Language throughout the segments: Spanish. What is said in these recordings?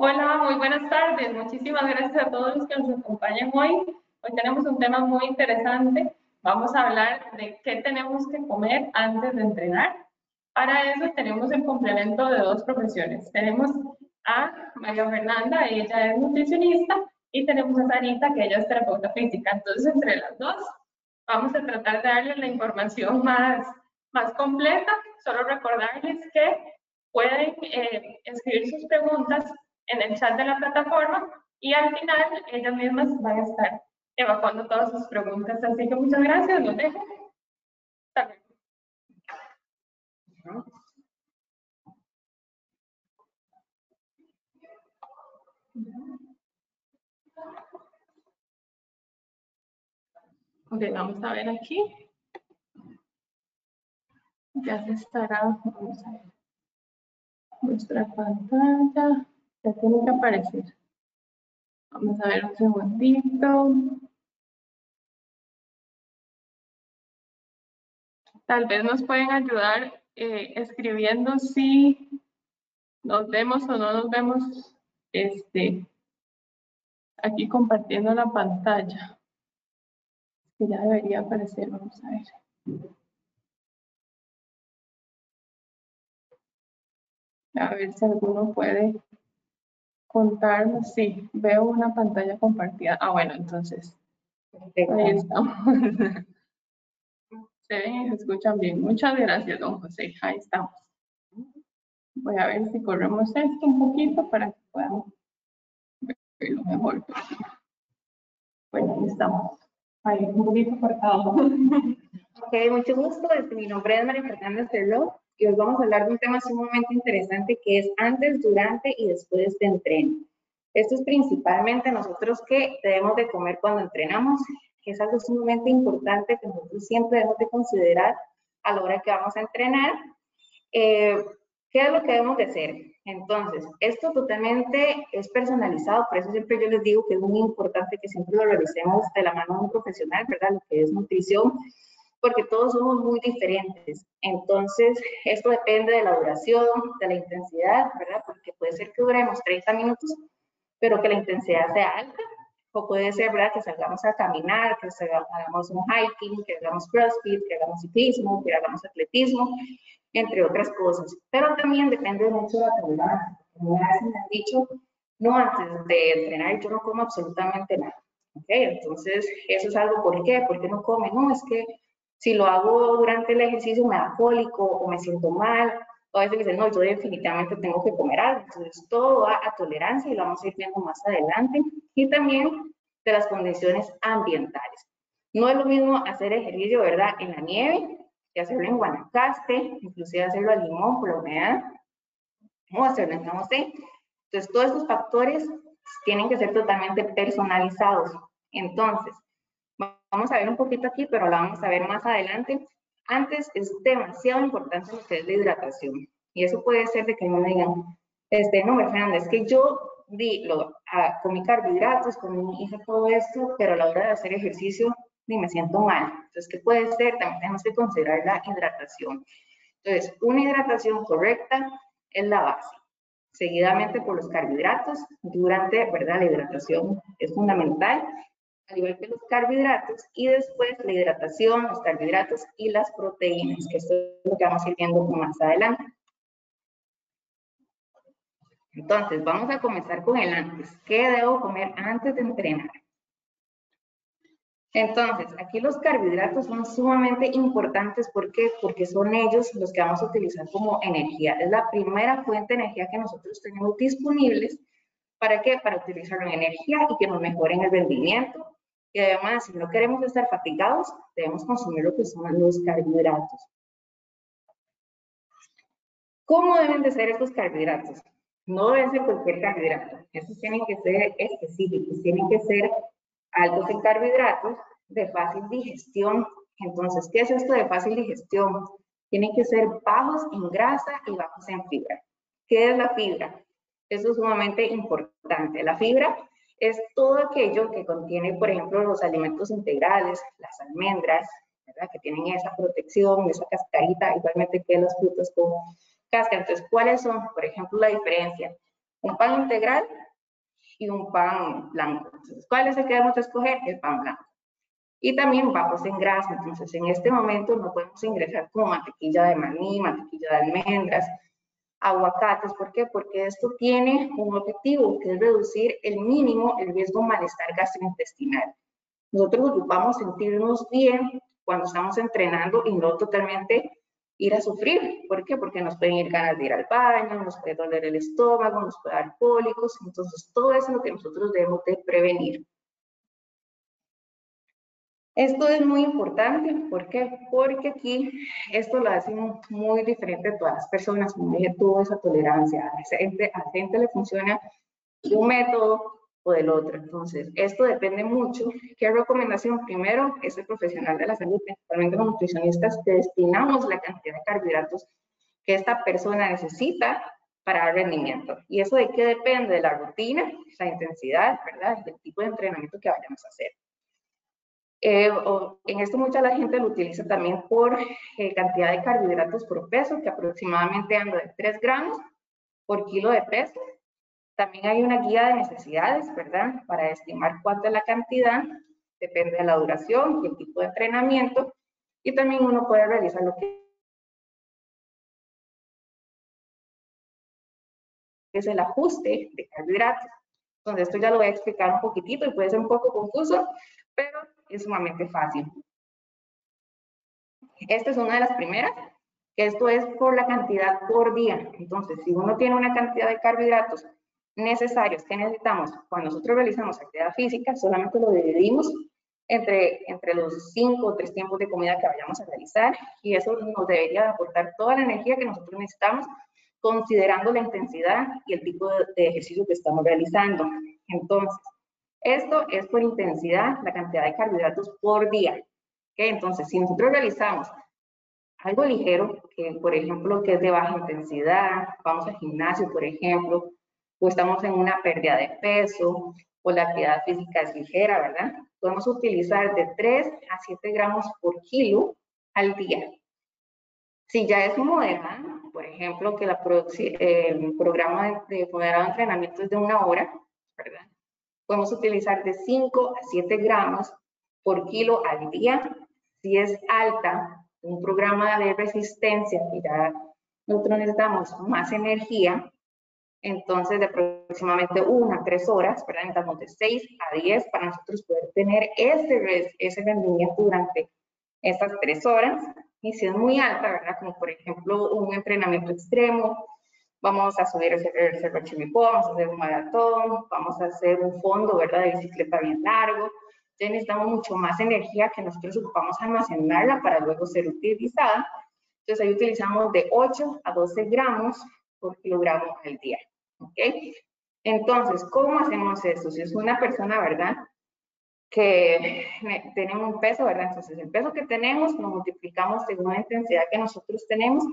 Hola, muy buenas tardes. Muchísimas gracias a todos los que nos acompañan hoy. Hoy tenemos un tema muy interesante. Vamos a hablar de qué tenemos que comer antes de entrenar. Para eso tenemos el complemento de dos profesiones. Tenemos a María Fernanda, ella es nutricionista, y tenemos a Sarita, que ella es terapeuta física. Entonces, entre las dos, vamos a tratar de darles la información más, más completa. Solo recordarles que pueden eh, escribir sus preguntas en el chat de la plataforma y al final ellas mismas van a estar evacuando todas sus preguntas. Así que muchas gracias, los dejo. Ok, vamos a ver aquí. Ya se estará, vamos a ver. Nuestra pantalla. Tiene que aparecer. Vamos a ver un segundito. Tal vez nos pueden ayudar eh, escribiendo si nos vemos o no nos vemos este, aquí compartiendo la pantalla. Que ya debería aparecer, vamos a ver. A ver si alguno puede contarnos. Sí, veo una pantalla compartida. Ah, bueno, entonces. Ahí estamos. Se ven y se escuchan bien. Muchas gracias, don José. Ahí estamos. Voy a ver si corremos esto un poquito para que podamos verlo mejor. Bueno, ahí estamos. Ahí, un poquito cortado. Ok, mucho gusto. Este, mi nombre es María Fernanda Cerlo y hoy vamos a hablar de un tema sumamente interesante que es antes, durante y después de entreno. Esto es principalmente nosotros que debemos de comer cuando entrenamos, que es algo sumamente importante que nosotros siempre debemos de considerar a la hora que vamos a entrenar. Eh, ¿Qué es lo que debemos de hacer? Entonces, esto totalmente es personalizado, por eso siempre yo les digo que es muy importante que siempre lo revisemos de la mano de un profesional, ¿verdad? Lo que es nutrición, porque todos somos muy diferentes. Entonces, esto depende de la duración, de la intensidad, ¿verdad? Porque puede ser que duremos 30 minutos, pero que la intensidad sea alta, o puede ser, ¿verdad? Que salgamos a caminar, que hagamos un hiking, que hagamos crossfit, que hagamos ciclismo, que hagamos atletismo, entre otras cosas. Pero también depende mucho de la tolerancia. Como me han dicho, no, antes de entrenar yo no como absolutamente nada. ¿Ok? Entonces, eso es algo, ¿por qué? ¿Por qué no come? No, es que si lo hago durante el ejercicio me da cólico o me siento mal, o a veces dicen, no, yo definitivamente tengo que comer algo. Entonces, todo va a tolerancia y lo vamos a ir viendo más adelante. Y también de las condiciones ambientales. No es lo mismo hacer ejercicio, ¿verdad?, en la nieve, que hacerlo en Guanacaste, inclusive hacerlo a Limón por la humedad, o hacerlo en San. Entonces, todos estos factores tienen que ser totalmente personalizados. Entonces, vamos a ver un poquito aquí, pero lo vamos a ver más adelante. Antes es demasiado importante lo que es la hidratación. Y eso puede ser de que no me digan, este, no, Fernanda, es que yo di, lo, a, comí carbohidratos, con mi hija todo esto, pero a la hora de hacer ejercicio ni me siento mal. Entonces, ¿qué puede ser? También tenemos que considerar la hidratación. Entonces, una hidratación correcta es la base. Seguidamente por los carbohidratos, durante, ¿verdad? La hidratación es fundamental al igual que los carbohidratos, y después la hidratación, los carbohidratos y las proteínas, que esto es lo que vamos a ir viendo más adelante. Entonces, vamos a comenzar con el antes. ¿Qué debo comer antes de entrenar? Entonces, aquí los carbohidratos son sumamente importantes. ¿Por qué? Porque son ellos los que vamos a utilizar como energía. Es la primera fuente de energía que nosotros tenemos disponibles. ¿Para qué? Para utilizar la energía y que nos mejoren el rendimiento, y además, si no queremos estar fatigados, debemos consumir lo que son los carbohidratos. ¿Cómo deben de ser estos carbohidratos? No deben ser cualquier carbohidrato. Estos tienen que ser específicos, tienen que ser altos en carbohidratos, de fácil digestión. Entonces, ¿qué es esto de fácil digestión? Tienen que ser bajos en grasa y bajos en fibra. ¿Qué es la fibra? Eso es sumamente importante. La fibra es todo aquello que contiene, por ejemplo, los alimentos integrales, las almendras, ¿verdad? que tienen esa protección, esa cascarita, igualmente que los frutos con cáscara. Entonces, ¿cuáles son, por ejemplo, la diferencia? un pan integral y un pan blanco. Entonces, ¿cuál es el que debemos escoger? El pan blanco. Y también bajos en grasa. Entonces, en este momento no podemos ingresar como mantequilla de maní, mantequilla de almendras, aguacates. ¿Por qué? Porque esto tiene un objetivo, que es reducir el mínimo el riesgo de malestar gastrointestinal. Nosotros ocupamos sentirnos bien cuando estamos entrenando y no totalmente ir a sufrir. ¿Por qué? Porque nos pueden ir ganas de ir al baño, nos puede doler el estómago, nos puede dar cólicos. Entonces, todo eso es lo que nosotros debemos de prevenir. Esto es muy importante, ¿por qué? Porque aquí esto lo hace muy diferente a todas las personas, como dije, toda esa tolerancia. A gente, a gente le funciona un método o del otro. Entonces, esto depende mucho. ¿Qué recomendación? Primero, es el profesional de la salud, principalmente los nutricionistas, que destinamos la cantidad de carbohidratos que esta persona necesita para dar rendimiento. ¿Y eso de qué depende? De la rutina, la intensidad, ¿verdad? Del tipo de entrenamiento que vayamos a hacer. Eh, en esto mucha la gente lo utiliza también por eh, cantidad de carbohidratos por peso, que aproximadamente anda de 3 gramos por kilo de peso. También hay una guía de necesidades, ¿verdad? Para estimar cuánto es la cantidad, depende de la duración y el tipo de entrenamiento. Y también uno puede realizar lo que es el ajuste de carbohidratos. Entonces, esto ya lo voy a explicar un poquitito y puede ser un poco confuso, pero es sumamente fácil. Esta es una de las primeras, esto es por la cantidad por día. Entonces, si uno tiene una cantidad de carbohidratos necesarios que necesitamos cuando nosotros realizamos actividad física, solamente lo dividimos entre, entre los cinco o tres tiempos de comida que vayamos a realizar y eso nos debería aportar toda la energía que nosotros necesitamos considerando la intensidad y el tipo de ejercicio que estamos realizando. Entonces, esto es por intensidad, la cantidad de carbohidratos por día. Entonces, si nosotros realizamos algo ligero, que por ejemplo, que es de baja intensidad, vamos al gimnasio, por ejemplo, o estamos en una pérdida de peso, o la actividad física es ligera, ¿verdad? Podemos utilizar de 3 a 7 gramos por kilo al día. Si ya es moderada, por ejemplo, que el programa de, de moderado entrenamiento es de una hora, ¿verdad? Podemos utilizar de 5 a 7 gramos por kilo al día. Si es alta, un programa de resistencia, ya nosotros necesitamos más energía, entonces de aproximadamente 1 a 3 horas, ¿verdad? necesitamos de 6 a 10 para nosotros poder tener ese, ese rendimiento durante estas 3 horas. Y si es muy alta, ¿verdad? Como por ejemplo un entrenamiento extremo, vamos a subir el Cerro Chimipó, vamos a hacer un maratón, vamos a hacer un fondo, ¿verdad?, de bicicleta bien largo. Ya necesitamos mucho más energía que nosotros ocupamos almacenarla para luego ser utilizada. Entonces ahí utilizamos de 8 a 12 gramos por kilogramo al día. ¿Ok? Entonces, ¿cómo hacemos esto? Si es una persona, ¿verdad? Que tenemos un peso, ¿verdad? Entonces, el peso que tenemos lo multiplicamos según la intensidad que nosotros tenemos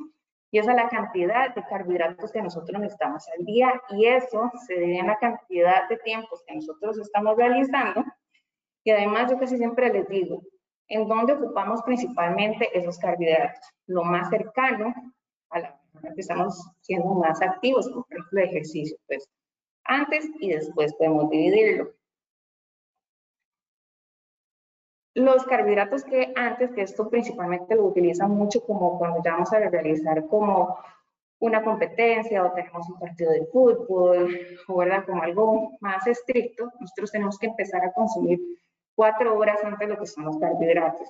y es la cantidad de carbohidratos que nosotros necesitamos al día y eso se divide en la cantidad de tiempos que nosotros estamos realizando y además yo casi siempre les digo, ¿en dónde ocupamos principalmente esos carbohidratos? Lo más cercano a la que estamos siendo más activos, por ejemplo, ejercicio, pues antes y después podemos dividirlo. Los carbohidratos que antes, que esto principalmente lo utilizan mucho como cuando ya vamos a realizar como una competencia o tenemos un partido de fútbol, o ¿verdad? como algo más estricto, nosotros tenemos que empezar a consumir cuatro horas antes lo que son los carbohidratos.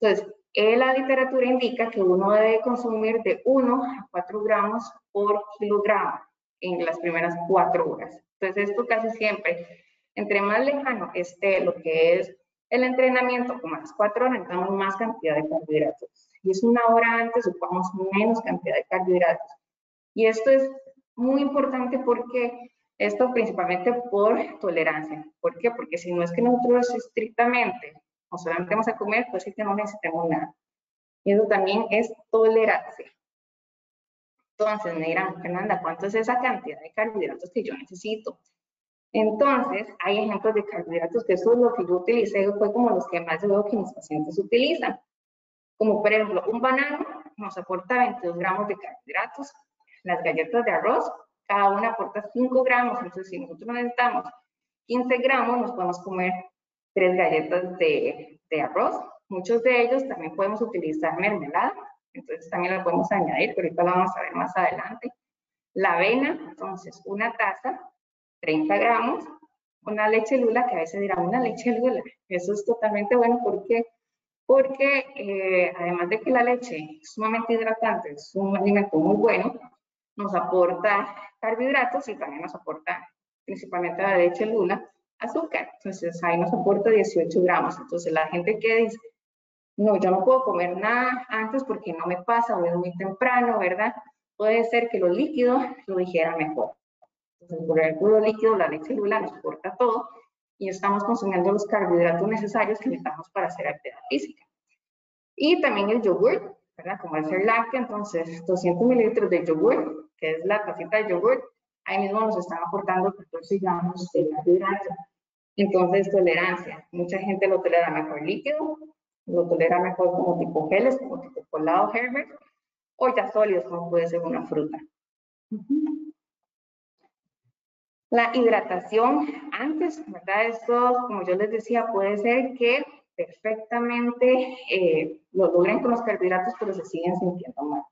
Entonces, la literatura indica que uno debe consumir de 1 a 4 gramos por kilogramo en las primeras cuatro horas. Entonces, esto casi siempre, entre más lejano esté lo que es el entrenamiento, como a las cuatro horas, necesitamos más cantidad de carbohidratos. Y es una hora antes, ocupamos menos cantidad de carbohidratos. Y esto es muy importante porque esto principalmente por tolerancia. ¿Por qué? Porque si no es que nosotros estrictamente o solamente vamos a comer, pues sí que no necesitamos nada. Y eso también es tolerancia. Entonces me dirán, Fernanda, ¿cuánto es esa cantidad de carbohidratos que yo necesito? Entonces, hay ejemplos de carbohidratos que eso es lo que yo utilicé, fue como los que más veo que mis pacientes utilizan. Como por ejemplo, un banano nos aporta 22 gramos de carbohidratos, las galletas de arroz cada una aporta 5 gramos, entonces si nosotros necesitamos 15 gramos, nos podemos comer 3 galletas de, de arroz. Muchos de ellos también podemos utilizar mermelada, entonces también la podemos añadir, pero ahorita la vamos a ver más adelante. La avena, entonces una taza, 30 gramos, una leche lula, que a veces dirán una leche lula, eso es totalmente bueno, ¿por qué? Porque eh, además de que la leche es sumamente hidratante, es un alimento muy bueno, nos aporta carbohidratos y también nos aporta principalmente la leche lula, azúcar. Entonces ahí nos aporta 18 gramos. Entonces la gente que dice, no, yo no puedo comer nada antes porque no me pasa o muy temprano, ¿verdad? Puede ser que lo líquido lo dijera mejor. Entonces por el puro líquido, la leche lula nos aporta todo y estamos consumiendo los carbohidratos necesarios que necesitamos para hacer actividad física. Y también el yogur, ¿verdad? Como el ser lácteo, entonces 200 mililitros de yogur, que es la tacita de yogur, ahí mismo nos están aportando 14 gramos de carbohidratos. Entonces, tolerancia. Mucha gente lo tolera mejor líquido, lo tolera mejor como tipo geles, como tipo colado Herbert, o ya sólidos, como puede ser una fruta. La hidratación antes, ¿verdad? Esto, como yo les decía, puede ser que perfectamente eh, lo logren con los carbohidratos, pero se siguen sintiendo mal.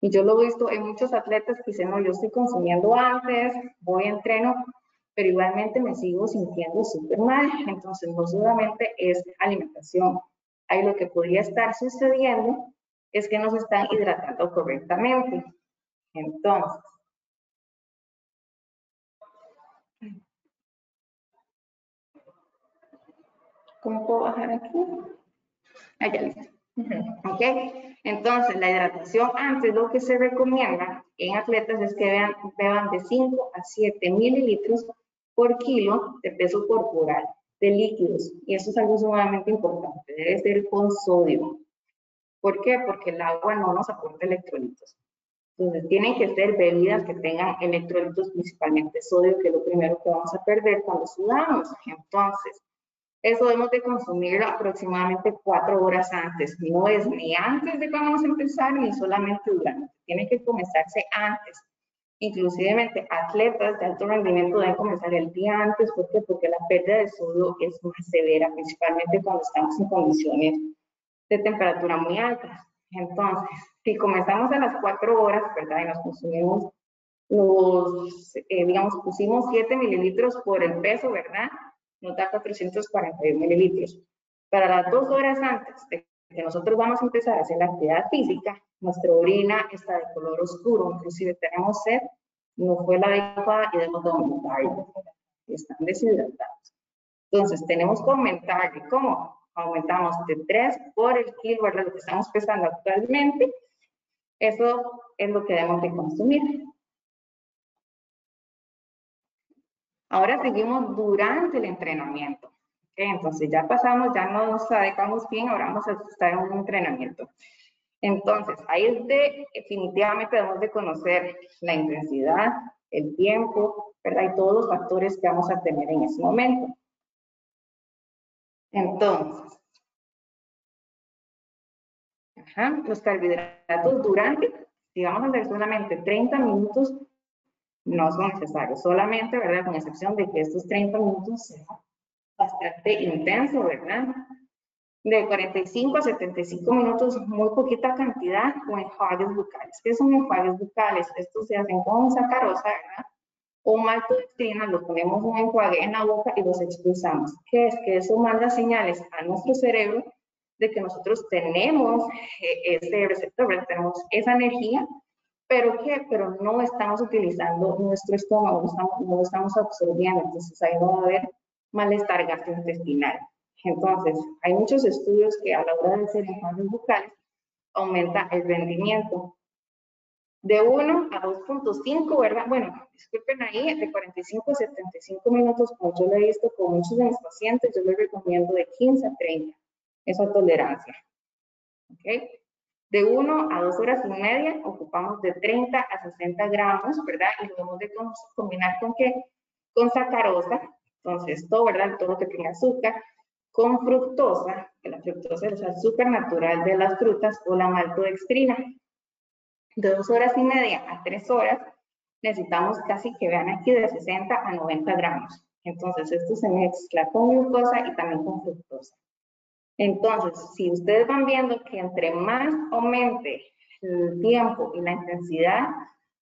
Y yo lo he visto en muchos atletas que dicen, no, yo estoy consumiendo antes, voy a entreno, pero igualmente me sigo sintiendo súper mal. Entonces, no solamente es alimentación. Ahí lo que podría estar sucediendo es que no se están hidratando correctamente. Entonces, ¿cómo puedo bajar aquí? Allá listo. ¿Ok? Entonces, la hidratación antes lo que se recomienda en atletas es que beban, beban de 5 a 7 mililitros por kilo de peso corporal de líquidos. Y eso es algo sumamente importante, debe ser con sodio. ¿Por qué? Porque el agua no nos aporta electrolitos. Entonces, tienen que ser bebidas que tengan electrolitos, principalmente sodio, que es lo primero que vamos a perder cuando sudamos. Entonces, eso debemos de consumir aproximadamente cuatro horas antes. No es ni antes de que vamos a empezar, ni solamente durante. Tiene que comenzarse antes. Inclusivemente, atletas de alto rendimiento deben comenzar el día antes. ¿Por qué? Porque la pérdida de sodio es más severa, principalmente cuando estamos en condiciones de temperatura muy altas. Entonces, si comenzamos a las cuatro horas, ¿verdad? Y nos consumimos los, eh, digamos, pusimos 7 mililitros por el peso, ¿verdad? Nos da 441 mililitros. Para las dos horas antes de que nosotros vamos a empezar a hacer la actividad física, nuestra orina está de color oscuro, inclusive tenemos sed, no fue la adecuada y debemos de aumentar están deshidratados. Entonces, tenemos que aumentar, cómo? Aumentamos de 3 por el kilo, ¿verdad? Lo que estamos pesando actualmente, eso es lo que debemos de consumir. Ahora seguimos durante el entrenamiento. Entonces ya pasamos, ya nos adecuamos bien, ahora vamos a estar en un entrenamiento. Entonces, ahí definitivamente debemos de conocer la intensidad, el tiempo, ¿verdad? Y todos los factores que vamos a tener en ese momento. Entonces, los carbohidratos durante, si vamos a hacer solamente 30 minutos, no son necesarios, solamente, ¿verdad? Con excepción de que estos 30 minutos sean bastante intensos, ¿verdad? De 45 a 75 minutos, muy poquita cantidad con enjuagues bucales. ¿Qué son enjuagues bucales? Estos se hacen con sacarosa, ¿verdad? O maltodextrina, lo ponemos un enjuague en la boca y los expulsamos. ¿Qué es? Que eso manda señales a nuestro cerebro de que nosotros tenemos eh, ese receptor, ¿verdad? tenemos esa energía pero ¿qué? Pero no estamos utilizando nuestro estómago, no estamos, no estamos absorbiendo, entonces ahí va a haber malestar gastrointestinal. Entonces, hay muchos estudios que a la hora de hacer enjuagues bucales aumenta el rendimiento de 1 a 2.5, ¿verdad? Bueno, disculpen ahí, de 45 a 75 minutos, como yo lo he visto con muchos de mis pacientes, yo les recomiendo de 15 a 30, esa tolerancia. ¿Ok? De 1 a 2 horas y media ocupamos de 30 a 60 gramos, ¿verdad? Y lo debemos de combinar con qué? Con sacarosa, entonces todo, ¿verdad? Todo lo que tenga azúcar, con fructosa, que la fructosa es el azúcar natural de las frutas, o la maltodextrina. De 2 horas y media a 3 horas necesitamos casi que vean aquí de 60 a 90 gramos. Entonces, esto se mezcla con glucosa y también con fructosa. Entonces, si ustedes van viendo que entre más aumente el tiempo y la intensidad,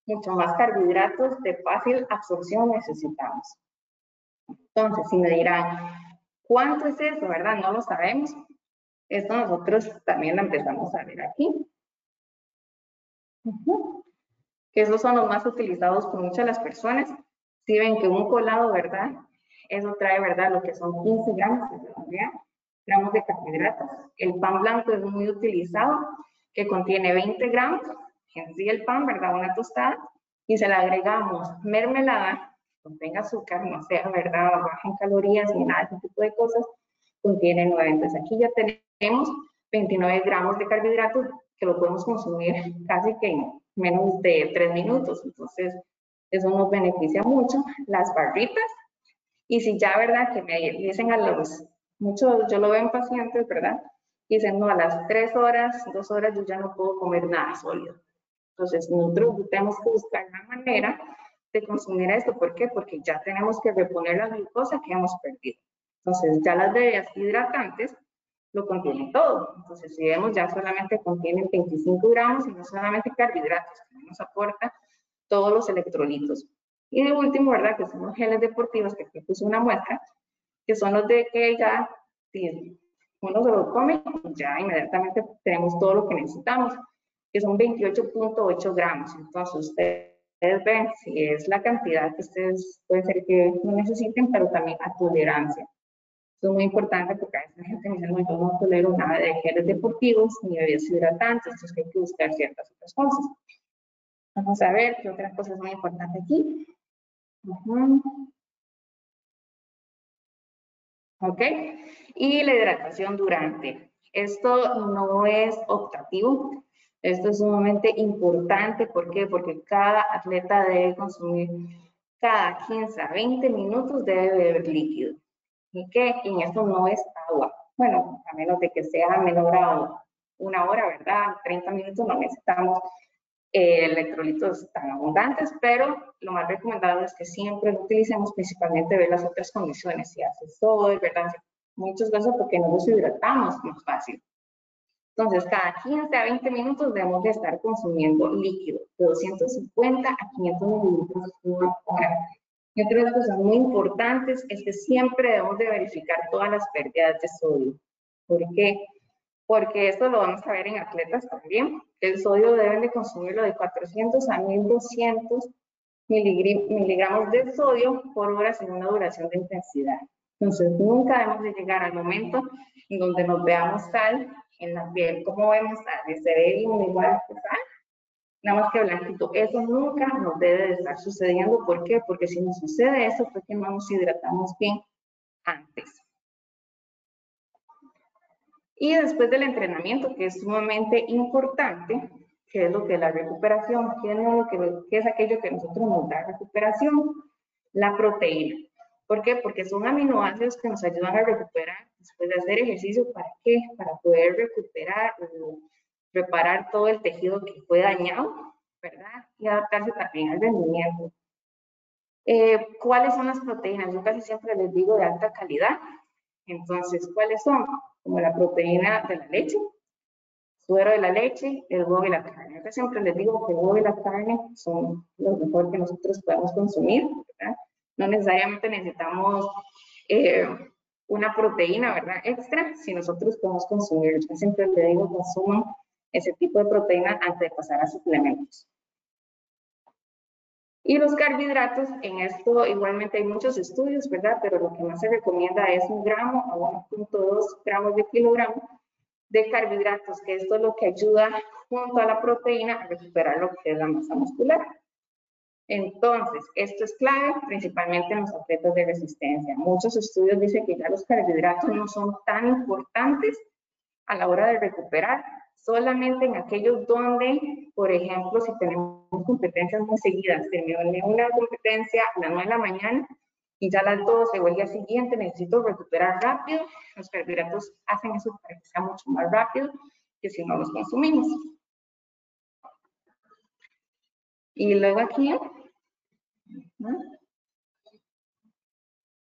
mucho más carbohidratos de fácil absorción necesitamos. Entonces, si me dirán, ¿cuánto es eso, verdad? No lo sabemos. Esto nosotros también lo empezamos a ver aquí. Que esos son los más utilizados por muchas de las personas. Si ven que un colado, ¿verdad? Eso trae, ¿verdad? Lo que son 15 gramos, gramos de carbohidratos. El pan blanco es muy utilizado, que contiene 20 gramos, en sí el pan, ¿verdad? Una tostada, y se le agregamos mermelada, contenga azúcar, no sea, ¿verdad? Baja en calorías ni nada, ese tipo de cosas, contiene 9. Entonces aquí ya tenemos 29 gramos de carbohidratos que lo podemos consumir casi que en menos de 3 minutos. Entonces, eso nos beneficia mucho. Las barritas, y si ya, ¿verdad? Que me dicen a los, muchos, yo lo veo en pacientes, ¿verdad? Dicen, no, a las 3 horas, 2 horas yo ya no puedo comer nada sólido. Entonces, nosotros tenemos que buscar una manera de consumir esto. ¿Por qué? Porque ya tenemos que reponer la glucosa que hemos perdido. Entonces, ya las bebidas hidratantes lo contienen todo. Entonces, si vemos, ya solamente contienen 25 gramos y no solamente carbohidratos, que nos aporta todos los electrolitos. Y de último, ¿verdad? Que son los geles deportivos, que aquí puse una muestra, que son los de que ya, si uno se lo come, ya inmediatamente tenemos todo lo que necesitamos, que son 28.8 gramos. Entonces, ustedes ven si es la cantidad que ustedes pueden ser que no necesiten, pero también a tolerancia. Eso es muy importante porque a veces la gente me dice, no, yo no tolero nada de geles deportivos ni bebidas hidratantes, entonces hay que buscar ciertas otras cosas. Vamos a ver qué otra cosa es muy importante aquí. ¿Ok? Y la hidratación durante. Esto no es optativo. Esto es sumamente importante. ¿Por qué? Porque cada atleta debe consumir cada 15 a 20 minutos debe beber líquido y que en esto no es agua. Bueno, a menos de que sea menor a una hora, ¿verdad? 30 minutos no necesitamos eh, electrolitos tan abundantes, pero lo más recomendado es que siempre lo utilicemos principalmente ver las otras condiciones, si hace sol, ¿verdad? Muchos casos porque no nos hidratamos más fácil. Entonces, cada 15 a 20 minutos debemos de estar consumiendo líquido de 250 a 500 mililitros por hora. Y otra de las cosas muy importantes es que siempre debemos de verificar todas las pérdidas de sodio. ¿Por qué? Porque esto lo vamos a ver en atletas también. El sodio deben de consumirlo de 400 a 1200 miligramos de sodio por hora en una duración de intensidad. Entonces, nunca debemos de llegar al momento en donde nos veamos sal en la piel. ¿Cómo vemos sal? Se ve igual que sal, nada más que blanquito. Eso nunca nos debe de estar sucediendo. ¿Por qué? Porque si nos sucede eso fue que no nos hidratamos bien antes. Y después del entrenamiento, que es sumamente importante, que es lo que es la recuperación, ¿qué es, lo que, es aquello que nosotros nos da recuperación? La proteína. ¿Por qué? Porque son aminoácidos que nos ayudan a recuperar después de hacer ejercicio. ¿Para qué? Para poder recuperar preparar todo el tejido que fue dañado, ¿verdad? Y adaptarse también al rendimiento. Eh, ¿Cuáles son las proteínas? Yo casi siempre les digo de alta calidad. Entonces, ¿cuáles son? Como la proteína de la leche, suero de la leche, el huevo y la carne. Yo siempre les digo que el huevo y la carne son lo mejor que nosotros podemos consumir, ¿verdad? No necesariamente necesitamos eh, una proteína, ¿verdad? Extra, si nosotros podemos consumir. Yo siempre les digo, consuman ese tipo de proteína antes de pasar a suplementos. Y los carbohidratos, en esto igualmente hay muchos estudios, ¿verdad? Pero lo que más se recomienda es un gramo a 1.2 gramos de kilogramo de carbohidratos, que esto es lo que ayuda junto a la proteína a recuperar lo que es la masa muscular. Entonces, esto es clave principalmente en los atletas de resistencia. Muchos estudios dicen que ya los carbohidratos no son tan importantes a la hora de recuperar, solamente en aquellos donde, por ejemplo, si tenemos competencias muy seguidas, terminé una competencia a las 9 de la mañana y ya a las 12 o el día siguiente necesito recuperar rápido, los carbohidratos hacen eso para que sea mucho más rápido que si no los consumimos. Y luego aquí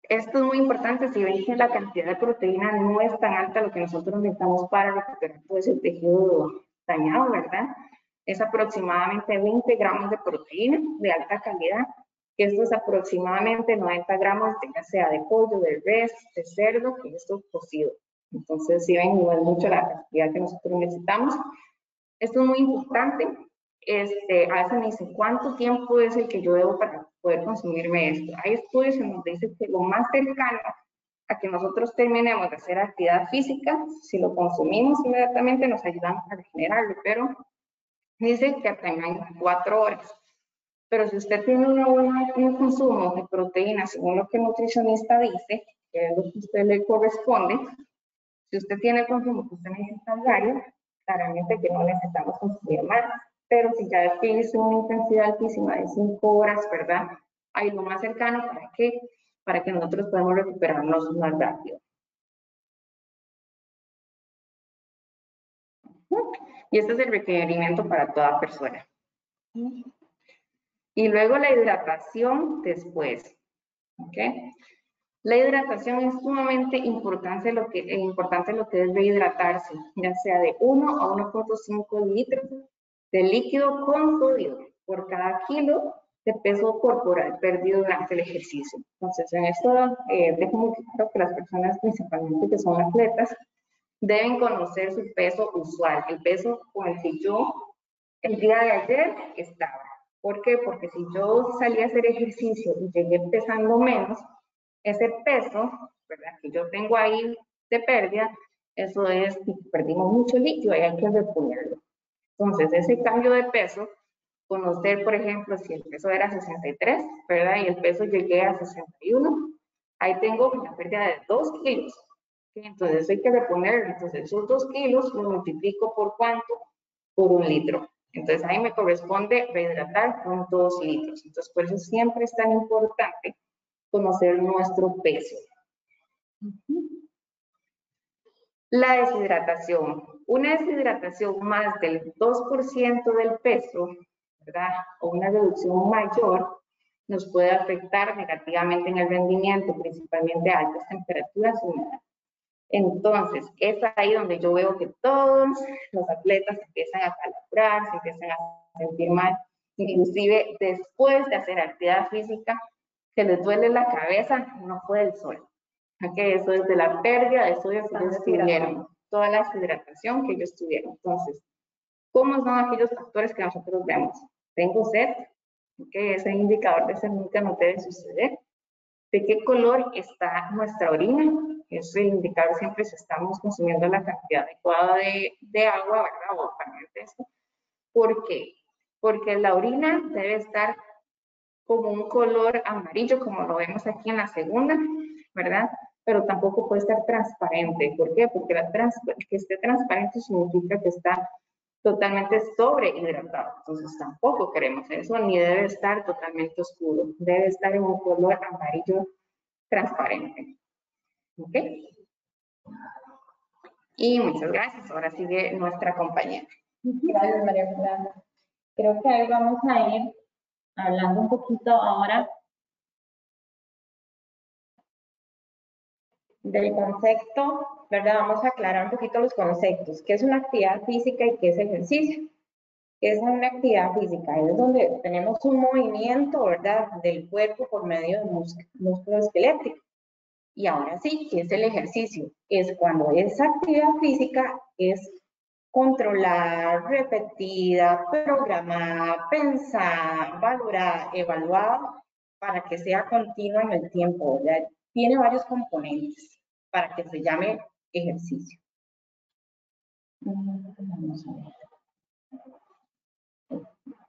Esto es muy importante si ven que la cantidad de proteína no es tan alta lo que nosotros necesitamos para recuperar todo ese tejido dañado, ¿verdad? Es aproximadamente 20 gramos de proteína de alta calidad. Esto es aproximadamente 90 gramos, ya sea de pollo, de res, de cerdo, que esto es cocido. Entonces, si ven, no es mucho la cantidad que nosotros necesitamos. Esto es muy importante. Este, a veces me dicen, ¿cuánto tiempo es el que yo debo para poder consumirme esto? Hay estudios en donde dicen que lo más cercano a que nosotros terminemos de hacer actividad física, si lo consumimos inmediatamente nos ayudamos a regenerarlo, pero dice que tengan cuatro horas. Pero si usted tiene un consumo de proteínas, según lo que el nutricionista dice, que es lo que a usted le corresponde, si usted tiene el consumo que usted necesita diario, claramente que no necesitamos consumir más. Pero si ya es una intensidad altísima de 5 horas, ¿verdad? Hay lo más cercano para que, para que nosotros podamos recuperarnos más rápido. Y este es el requerimiento para toda persona. Y luego la hidratación después. ¿Ok? La hidratación es sumamente importante lo que, importante lo que es rehidratarse, ya sea de 1 a 1.5 litros de líquido con sodio por cada kilo de peso corporal perdido durante el ejercicio. Entonces, en esto eh, dejo muy claro que las personas principalmente que son atletas deben conocer su peso usual, el peso con el que yo el día de ayer estaba. ¿Por qué? Porque si yo salí a hacer ejercicio y llegué pesando menos, ese peso, ¿verdad? Que yo tengo ahí de pérdida, eso es perdimos mucho líquido y hay que reponerlo. Entonces, ese cambio de peso, conocer, por ejemplo, si el peso era 63, ¿verdad? Y el peso llegué a 61, ahí tengo una pérdida de 2 kilos. Entonces, hay que reponer, entonces, esos 2 kilos lo multiplico por cuánto? Por un litro. Entonces, ahí me corresponde rehidratar con 2 litros. Entonces, por eso siempre es tan importante conocer nuestro peso. La deshidratación. Una deshidratación más del 2% del peso, ¿verdad? O una reducción mayor, nos puede afectar negativamente en el rendimiento, principalmente a altas temperaturas humedad. Entonces, es ahí donde yo veo que todos los atletas empiezan a calibrar, se empiezan a sentir mal, inclusive después de hacer actividad física, que les duele la cabeza, no fue el sol. Que eso es de la pérdida de sodio que ellos tuvieron, toda la deshidratación que ellos tuvieron. Entonces, ¿cómo son aquellos factores que nosotros vemos? Tengo sed, que ese indicador de sed nunca no debe suceder. ¿De qué color está nuestra orina? Ese indicador siempre si estamos consumiendo la cantidad adecuada de, de agua, ¿verdad? O de eso. ¿Por qué? Porque la orina debe estar como un color amarillo, como lo vemos aquí en la segunda, ¿verdad? Pero tampoco puede estar transparente. ¿Por qué? Porque la que esté transparente significa que está totalmente sobrehidratado. Entonces tampoco queremos eso, ni debe estar totalmente oscuro. Debe estar en un color amarillo transparente. ¿Ok? Y muchas gracias. Ahora sigue nuestra compañera. Gracias, María Fernanda. Creo que ahí vamos a ir hablando un poquito ahora del concepto, ¿verdad? Vamos a aclarar un poquito los conceptos. ¿Qué es una actividad física y qué es ejercicio? ¿Qué es una actividad física? Es donde tenemos un movimiento, ¿verdad? Del cuerpo por medio de músculo esquelético. Y ahora sí, ¿qué es el ejercicio? Es cuando esa actividad física es controlar, repetida, programar, pensar, valorar, evaluar para que sea continua en el tiempo. Tiene varios componentes para que se llame ejercicio.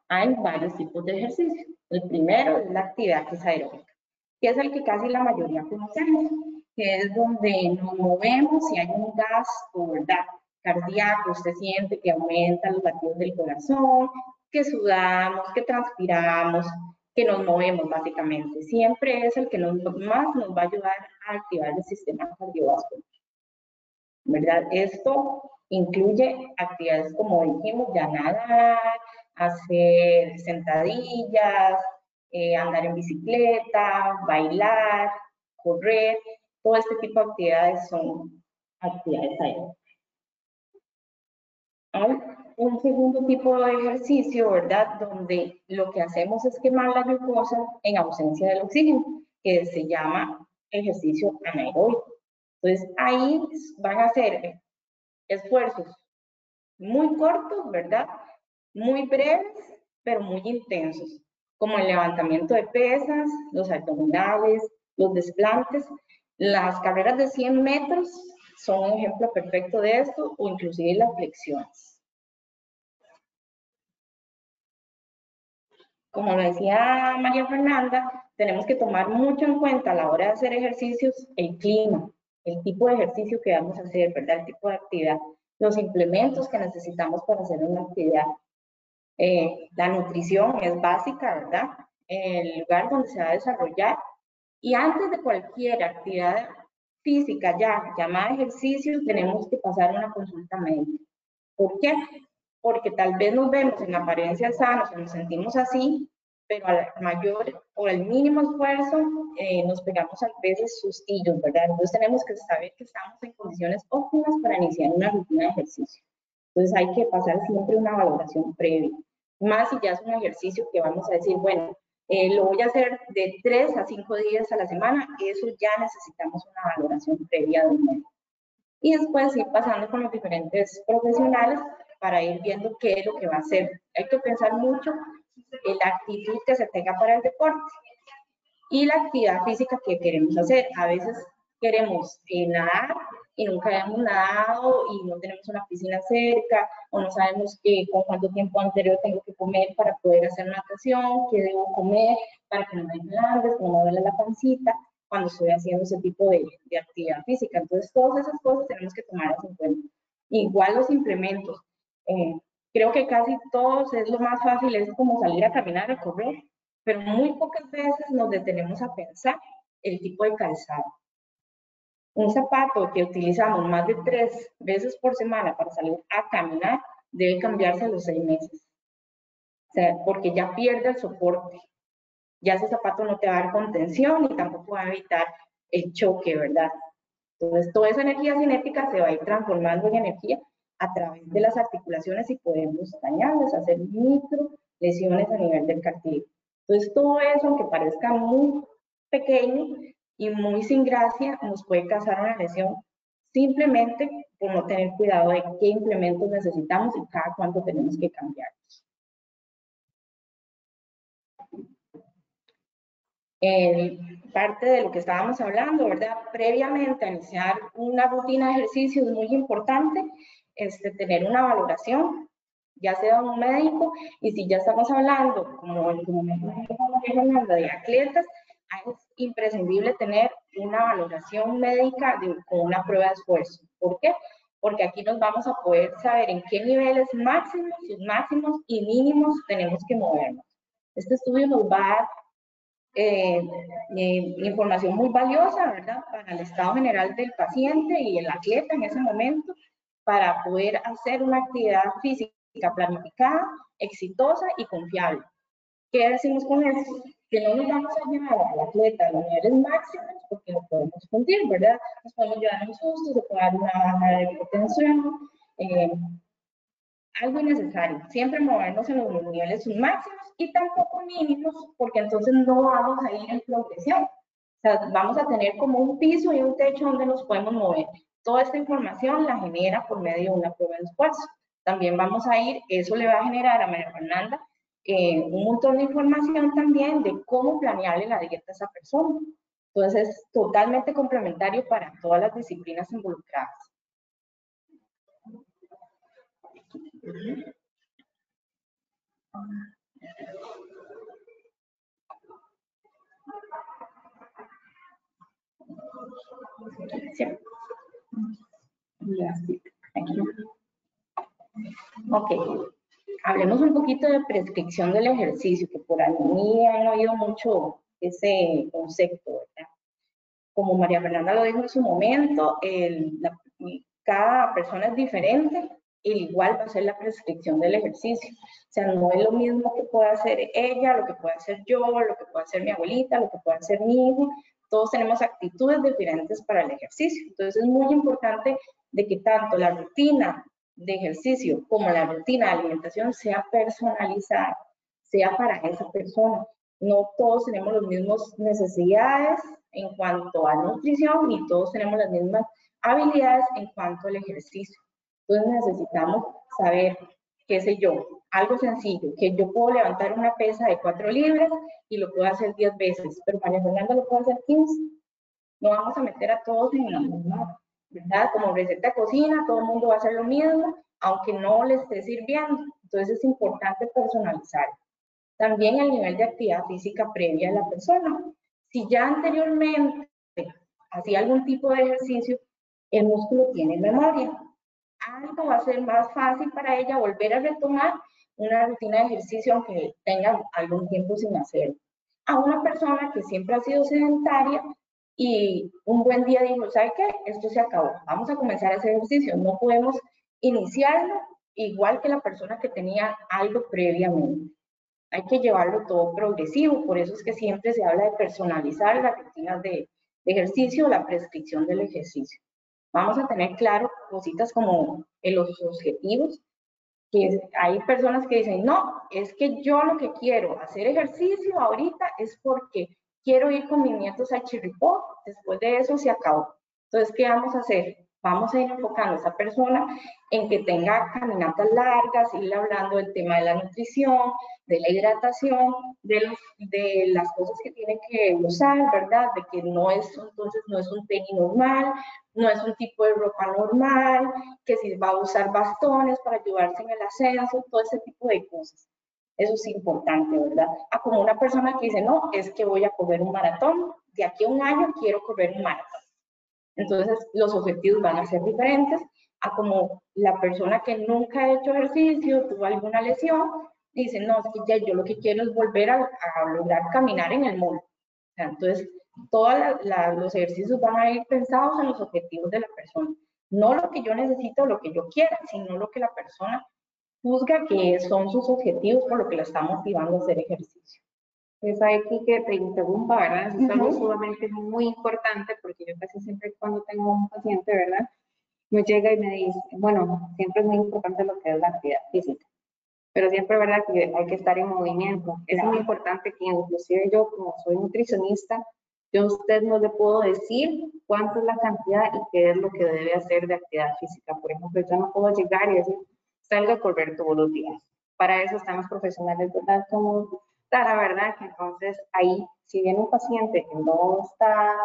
Hay varios tipos de ejercicio. El primero es la actividad que es aeróbica, que es el que casi la mayoría conocemos, que es donde nos movemos y hay un gasto, ¿verdad? cardíaco, usted siente que aumenta los latidos del corazón, que sudamos, que transpiramos, que nos movemos básicamente. Siempre es el que más nos va a ayudar a activar el sistema cardiovascular. ¿Verdad? Esto incluye actividades como dijimos, ya nadar, hacer sentadillas, eh, andar en bicicleta, bailar, correr, todo este tipo de actividades son actividades aeróbicas. Un segundo tipo de ejercicio, ¿verdad? Donde lo que hacemos es quemar la glucosa en ausencia del oxígeno, que se llama ejercicio anaeróbico. Entonces, ahí van a hacer esfuerzos muy cortos, ¿verdad? Muy breves, pero muy intensos, como el levantamiento de pesas, los abdominales, los desplantes. Las carreras de 100 metros son un ejemplo perfecto de esto, o inclusive las flexiones. Como lo decía María Fernanda, tenemos que tomar mucho en cuenta a la hora de hacer ejercicios el clima, el tipo de ejercicio que vamos a hacer, ¿verdad? El tipo de actividad, los implementos que necesitamos para hacer una actividad. Eh, la nutrición es básica, ¿verdad? El lugar donde se va a desarrollar. Y antes de cualquier actividad física ya llamada ejercicio, tenemos que pasar una consulta médica. ¿Por qué? Porque tal vez nos vemos en apariencia sanos o nos sentimos así, pero al mayor o al mínimo esfuerzo eh, nos pegamos a veces sustillos, ¿verdad? Entonces tenemos que saber que estamos en condiciones óptimas para iniciar una rutina de ejercicio. Entonces hay que pasar siempre una valoración previa. Más si ya es un ejercicio que vamos a decir, bueno, eh, lo voy a hacer de 3 a 5 días a la semana, eso ya necesitamos una valoración previa de un Y después ir pasando con los diferentes profesionales para ir viendo qué es lo que va a hacer. Hay que pensar mucho la actitud que se tenga para el deporte y la actividad física que queremos hacer. A veces queremos eh, nadar y nunca hemos nadado y no tenemos una piscina cerca o no sabemos que, con cuánto tiempo anterior tengo que comer para poder hacer natación, qué debo comer para que no me grandes, que no me duele la pancita cuando estoy haciendo ese tipo de, de actividad física. Entonces, todas esas cosas tenemos que tomarlas en cuenta. Igual los implementos. Eh, Creo que casi todos es lo más fácil, es como salir a caminar, a correr, pero muy pocas veces nos detenemos a pensar el tipo de calzado. Un zapato que utilizamos más de tres veces por semana para salir a caminar debe cambiarse a los seis meses. O sea, porque ya pierde el soporte. Ya ese zapato no te va a dar contención y tampoco va a evitar el choque, ¿verdad? Entonces, toda esa energía cinética se va a ir transformando en energía a través de las articulaciones y podemos dañarlas, hacer micro lesiones a nivel del cartílago. Entonces, todo eso, aunque parezca muy pequeño y muy sin gracia, nos puede causar una lesión simplemente por no tener cuidado de qué implementos necesitamos y cada cuánto tenemos que cambiarlos. parte de lo que estábamos hablando, ¿verdad? Previamente a iniciar una rutina de ejercicio es muy importante este, tener una valoración, ya sea un médico, y si ya estamos hablando, como el hablando de atletas, es imprescindible tener una valoración médica con una prueba de esfuerzo. ¿Por qué? Porque aquí nos vamos a poder saber en qué niveles máximos, máximos y mínimos tenemos que movernos. Este estudio nos va a dar eh, eh, información muy valiosa, ¿verdad? Para el estado general del paciente y el atleta en ese momento para poder hacer una actividad física planificada, exitosa y confiable. ¿Qué decimos con eso? Que no nos vamos a llevar al atleta a los niveles máximos porque no podemos cumplir, ¿verdad? Nos podemos llevar a un susto, se puede dar una baja de hipotensión, eh, algo innecesario. Siempre movernos en los niveles máximos y tampoco mínimos porque entonces no vamos a ir en progresión. O sea, vamos a tener como un piso y un techo donde nos podemos mover. Toda esta información la genera por medio de una prueba de esfuerzo. También vamos a ir, eso le va a generar a María Fernanda eh, un montón de información también de cómo planearle la dieta a esa persona. Entonces, es totalmente complementario para todas las disciplinas involucradas. Ok, hablemos un poquito de prescripción del ejercicio, que por ahí han oído mucho ese concepto, ¿verdad? Como María Fernanda lo dijo en su momento, cada persona es diferente igual va a ser la prescripción del ejercicio. O sea, no es lo mismo que pueda hacer ella, lo que pueda hacer yo, lo que pueda hacer mi abuelita, lo que pueda hacer mi hijo. Todos tenemos actitudes diferentes para el ejercicio. Entonces es muy importante de que tanto la rutina de ejercicio como la rutina de alimentación sea personalizada, sea para esa persona. No todos tenemos las mismas necesidades en cuanto a nutrición ni todos tenemos las mismas habilidades en cuanto al ejercicio. Entonces necesitamos saber, qué sé yo, algo sencillo, que yo puedo levantar una pesa de 4 libras y lo puedo hacer 10 veces, pero María Fernanda lo puede hacer 15. No vamos a meter a todos en la misma, ¿verdad? Como receta de cocina, todo el mundo va a hacer lo mismo, aunque no le esté sirviendo. Entonces es importante personalizar. También el nivel de actividad física previa de la persona. Si ya anteriormente hacía algún tipo de ejercicio, el músculo tiene memoria. Algo va a ser más fácil para ella volver a retomar una rutina de ejercicio aunque tenga algún tiempo sin hacerlo. A una persona que siempre ha sido sedentaria y un buen día dijo, ¿sabe qué? Esto se acabó, vamos a comenzar a hacer ejercicio. No podemos iniciarlo igual que la persona que tenía algo previamente. Hay que llevarlo todo progresivo, por eso es que siempre se habla de personalizar las rutinas de, de ejercicio, la prescripción del ejercicio. Vamos a tener claro cositas como los objetivos, que hay personas que dicen, no, es que yo lo que quiero hacer ejercicio ahorita es porque quiero ir con mis nietos a Chirripó, después de eso se acabó. Entonces, ¿qué vamos a hacer? Vamos a ir enfocando a esa persona en que tenga caminatas largas, ir hablando del tema de la nutrición, de la hidratación, de, los, de las cosas que tiene que usar, ¿verdad? De que no es, entonces no es un tenis normal, no es un tipo de ropa normal, que si va a usar bastones para ayudarse en el ascenso, todo ese tipo de cosas. Eso es importante, ¿verdad? A como una persona que dice, no, es que voy a correr un maratón, de aquí a un año quiero correr un maratón. Entonces, los objetivos van a ser diferentes a como la persona que nunca ha hecho ejercicio, tuvo alguna lesión, dice, no, es que ya yo lo que quiero es volver a, lograr caminar en el mundo. entonces, todos los ejercicios van a ir pensados en los objetivos de la persona. No lo que yo necesito, lo que yo quiera, sino lo que la persona juzga que son sus objetivos por lo que la está motivando a hacer ejercicio. Es aquí que te interrumpa, ¿verdad? Eso es algo sumamente muy importante porque yo casi siempre cuando tengo un paciente, ¿verdad? Me llega y me dice, bueno, siempre es muy importante lo que es la actividad física pero siempre verdad que hay que estar en movimiento. Es muy importante que inclusive yo como soy nutricionista, yo a usted no le puedo decir cuánto es la cantidad y qué es lo que debe hacer de actividad física. Por ejemplo, yo no puedo llegar y decir, salga a correr todos los días. Para eso están los profesionales, ¿verdad? Como la verdad que entonces ahí, si viene un paciente que no está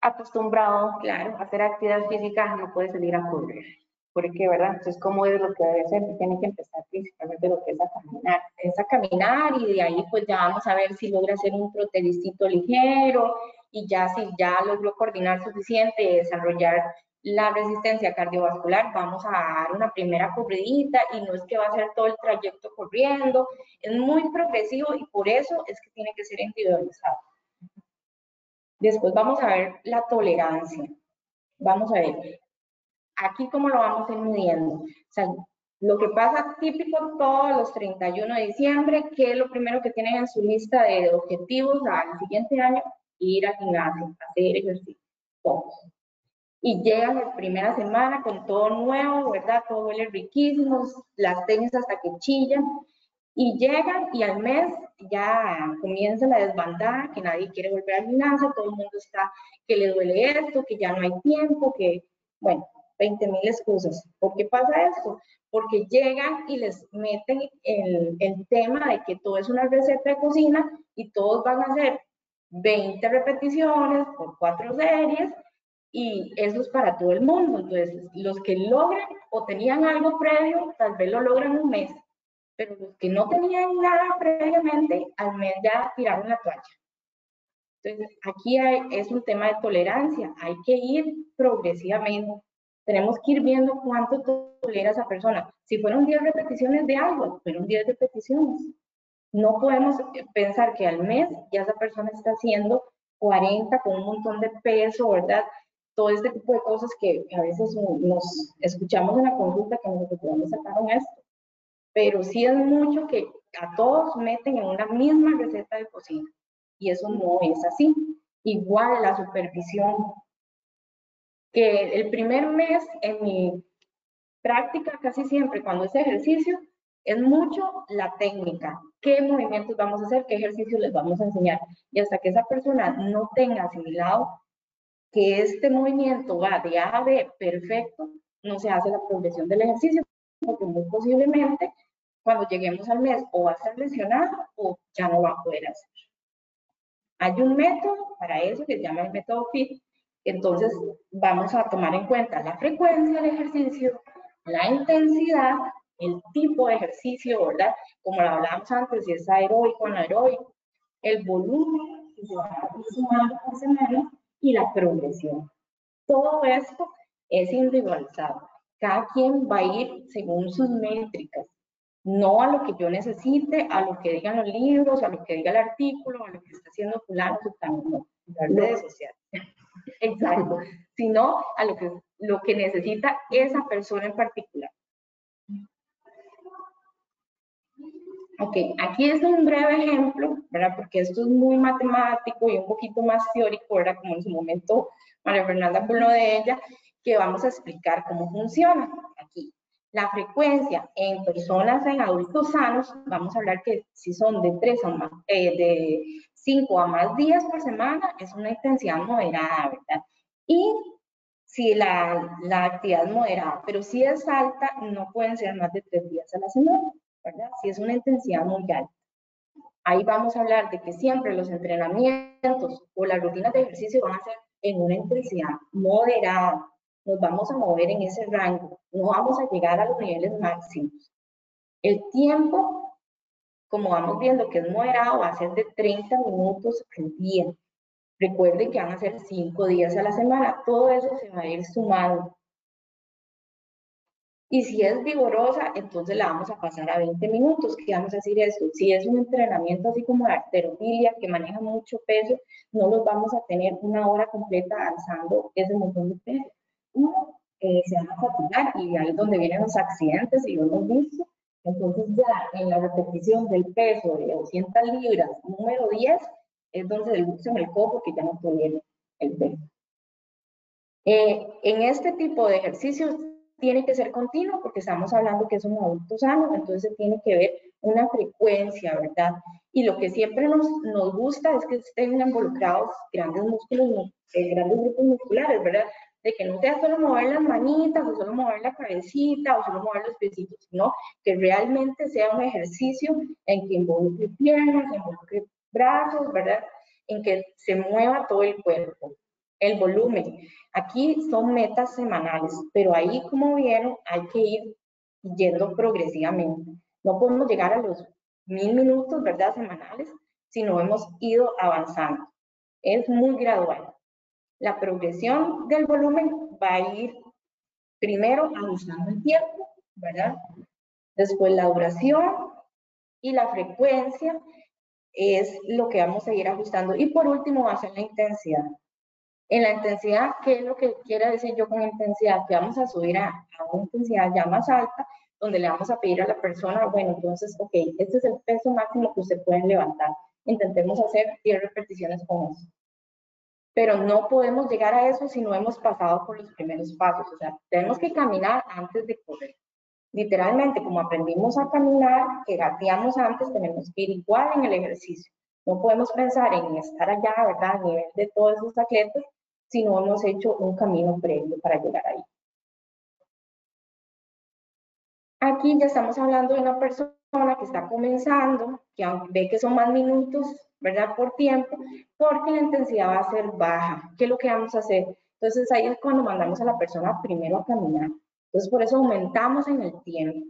acostumbrado claro, a hacer actividad física, no puede salir a correr porque, ¿verdad? Entonces, ¿cómo es lo que debe ser? Tiene que empezar principalmente lo que es a caminar. Es a caminar y de ahí pues ya vamos a ver si logra hacer un trotericito ligero y ya si ya logró coordinar suficiente, desarrollar la resistencia cardiovascular, vamos a dar una primera corridita y no es que va a ser todo el trayecto corriendo, es muy progresivo y por eso es que tiene que ser individualizado. Después vamos a ver la tolerancia. Vamos a ver, Aquí, ¿cómo lo vamos a ir midiendo? O sea, lo que pasa típico todos los 31 de diciembre, que es lo primero que tienen en su lista de objetivos al siguiente año, ir al gimnasio, hacer ejercicio. Y llegan la primera semana con todo nuevo, ¿verdad? Todo huele riquísimo, las técnicas hasta que chillan, y llegan y al mes ya comienza la desbandada, que nadie quiere volver al gimnasio, todo el mundo está que le duele esto, que ya no hay tiempo, que, bueno, 20 mil excusas. ¿Por qué pasa esto? Porque llegan y les meten el, el tema de que todo es una receta de cocina y todos van a hacer 20 repeticiones por cuatro series y eso es para todo el mundo. Entonces, los que logran o tenían algo previo, tal vez lo logran un mes, pero los que no tenían nada previamente, al mes ya tiraron la toalla. Entonces, aquí hay, es un tema de tolerancia, hay que ir progresivamente. Tenemos que ir viendo cuánto tolera esa persona. Si fueron 10 repeticiones de algo, fueron 10 repeticiones. No podemos pensar que al mes ya esa persona está haciendo 40 con un montón de peso, ¿verdad? Todo este tipo de cosas que a veces nos escuchamos en la consulta que nos ¿de sacaron esto? Pero sí es mucho que a todos meten en una misma receta de cocina y eso no es así. Igual la supervisión, que el primer mes en mi práctica casi siempre cuando es ejercicio es mucho la técnica, qué movimientos vamos a hacer, qué ejercicios les vamos a enseñar. Y hasta que esa persona no tenga asimilado que este movimiento va de A a B perfecto, no se hace la progresión del ejercicio, porque muy posiblemente cuando lleguemos al mes o va a estar lesionado o ya no va a poder hacer. Hay un método para eso que se llama el método FIT. Entonces vamos a tomar en cuenta la frecuencia del ejercicio, la intensidad, el tipo de ejercicio, ¿verdad? Como lo hablábamos antes, si es aeróbico o anaeróbico, el volumen, si se va a sumando por semana, y la progresión. Todo esto es individualizado. Cada quien va a ir según sus métricas, no a lo que yo necesite, a lo que digan los libros, a lo que diga el artículo, a lo que está haciendo fulano, no, las redes sociales. Exacto, sino a lo que, lo que necesita esa persona en particular. Ok, aquí es un breve ejemplo, ¿verdad? Porque esto es muy matemático y un poquito más teórico, ¿verdad? Como en su momento María Fernanda habló de ella, que vamos a explicar cómo funciona aquí. La frecuencia en personas, en adultos sanos, vamos a hablar que si son de 3 a más, eh, de 5 a más días por semana, es una intensidad moderada, ¿verdad? Y si la, la actividad es moderada, pero si es alta, no pueden ser más de 3 días a la semana. Si es una intensidad muy. Ahí vamos a hablar de que siempre los entrenamientos o las rutinas de ejercicio van a ser en una intensidad moderada. Nos vamos a mover en ese rango. No vamos a llegar a los niveles máximos. El tiempo, como vamos viendo que es moderado, va a ser de 30 minutos al día. Recuerden que van a ser 5 días a la semana. Todo eso se va a ir sumando. Y si es vigorosa, entonces la vamos a pasar a 20 minutos. ¿Qué vamos a decir esto? Si es un entrenamiento así como de arterofilia, que maneja mucho peso, no los vamos a tener una hora completa alzando ese montón de peso. Uno, eh, se van a fatigar y ahí es donde vienen los accidentes y lo hemos visto. Entonces ya en la repetición del peso de 200 libras, número 10, es donde el en el cojo que ya no tiene el peso. Eh, en este tipo de ejercicios tiene que ser continuo porque estamos hablando que es un adulto sano, entonces tiene que ver una frecuencia, ¿verdad? Y lo que siempre nos, nos gusta es que estén involucrados grandes músculos, eh, grandes grupos musculares, ¿verdad? De que no sea solo mover las manitas o solo mover la cabecita o solo mover los piecitos, sino que realmente sea un ejercicio en que involucre piernas, involucre brazos, ¿verdad? En que se mueva todo el cuerpo el volumen. Aquí son metas semanales, pero ahí, como vieron, hay que ir yendo progresivamente. No podemos llegar a los mil minutos, ¿verdad?, semanales, si no hemos ido avanzando. Es muy gradual. La progresión del volumen va a ir primero ajustando el tiempo, ¿verdad? Después la duración y la frecuencia es lo que vamos a ir ajustando. Y por último va a ser la intensidad. En la intensidad, ¿qué es lo que quiere decir yo con intensidad? Que vamos a subir a, una intensidad ya más alta, donde le vamos a pedir a la persona, bueno, entonces, ok, este es el peso máximo que usted puede levantar. Intentemos hacer 10 repeticiones con eso. Pero no podemos llegar a eso si no hemos pasado por los primeros pasos. O sea, tenemos que caminar antes de correr. Literalmente, como aprendimos a caminar, que gateamos antes, tenemos que ir igual en el ejercicio. No podemos pensar en estar allá, ¿verdad? A nivel de todos esos atletas si no hemos hecho un camino previo para llegar ahí. Aquí ya estamos hablando de una persona que está comenzando, que ve que son más minutos, ¿verdad? Por tiempo, porque la intensidad va a ser baja. ¿Qué es lo que vamos a hacer? Entonces ahí es cuando mandamos a la persona primero a caminar. Entonces por eso aumentamos en el tiempo.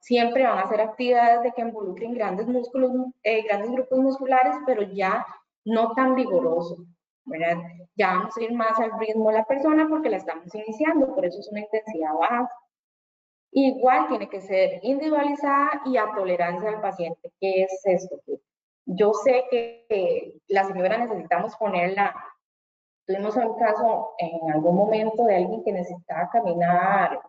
Siempre van a ser actividades de que involucren grandes músculos, eh, grandes grupos musculares, pero ya no tan vigorosos. ¿Verdad? Ya vamos a ir más al ritmo de la persona porque la estamos iniciando, por eso es una intensidad baja. Igual tiene que ser individualizada y a tolerancia al paciente. ¿Qué es esto? Yo sé que la señora necesitamos ponerla Tuvimos un caso en algún momento de alguien que necesitaba caminar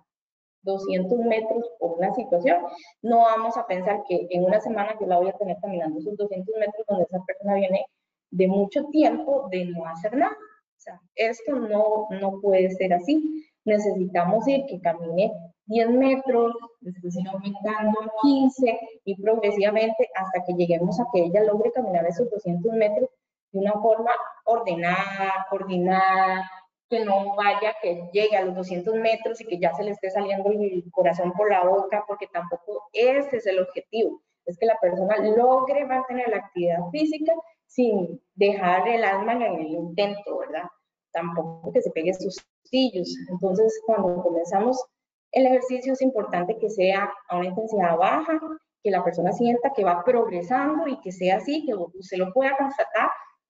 200 metros por una situación. No vamos a pensar que en una semana yo la voy a tener caminando esos 200 metros donde esa persona viene de mucho tiempo de no hacer nada. O sea, esto no, no puede ser así. Necesitamos ir que camine 10 metros, después ir aumentando a 15 y progresivamente hasta que lleguemos a que ella logre caminar esos 200 metros de una forma ordenada, coordinada, que no vaya, que llegue a los 200 metros y que ya se le esté saliendo el corazón por la boca, porque tampoco ese es el objetivo, es que la persona logre mantener la actividad física sin dejar el alma en el intento, ¿verdad? Tampoco que se pegue sustillos. Entonces, cuando comenzamos el ejercicio es importante que sea a una intensidad baja, que la persona sienta que va progresando y que sea así, que usted lo pueda constatar,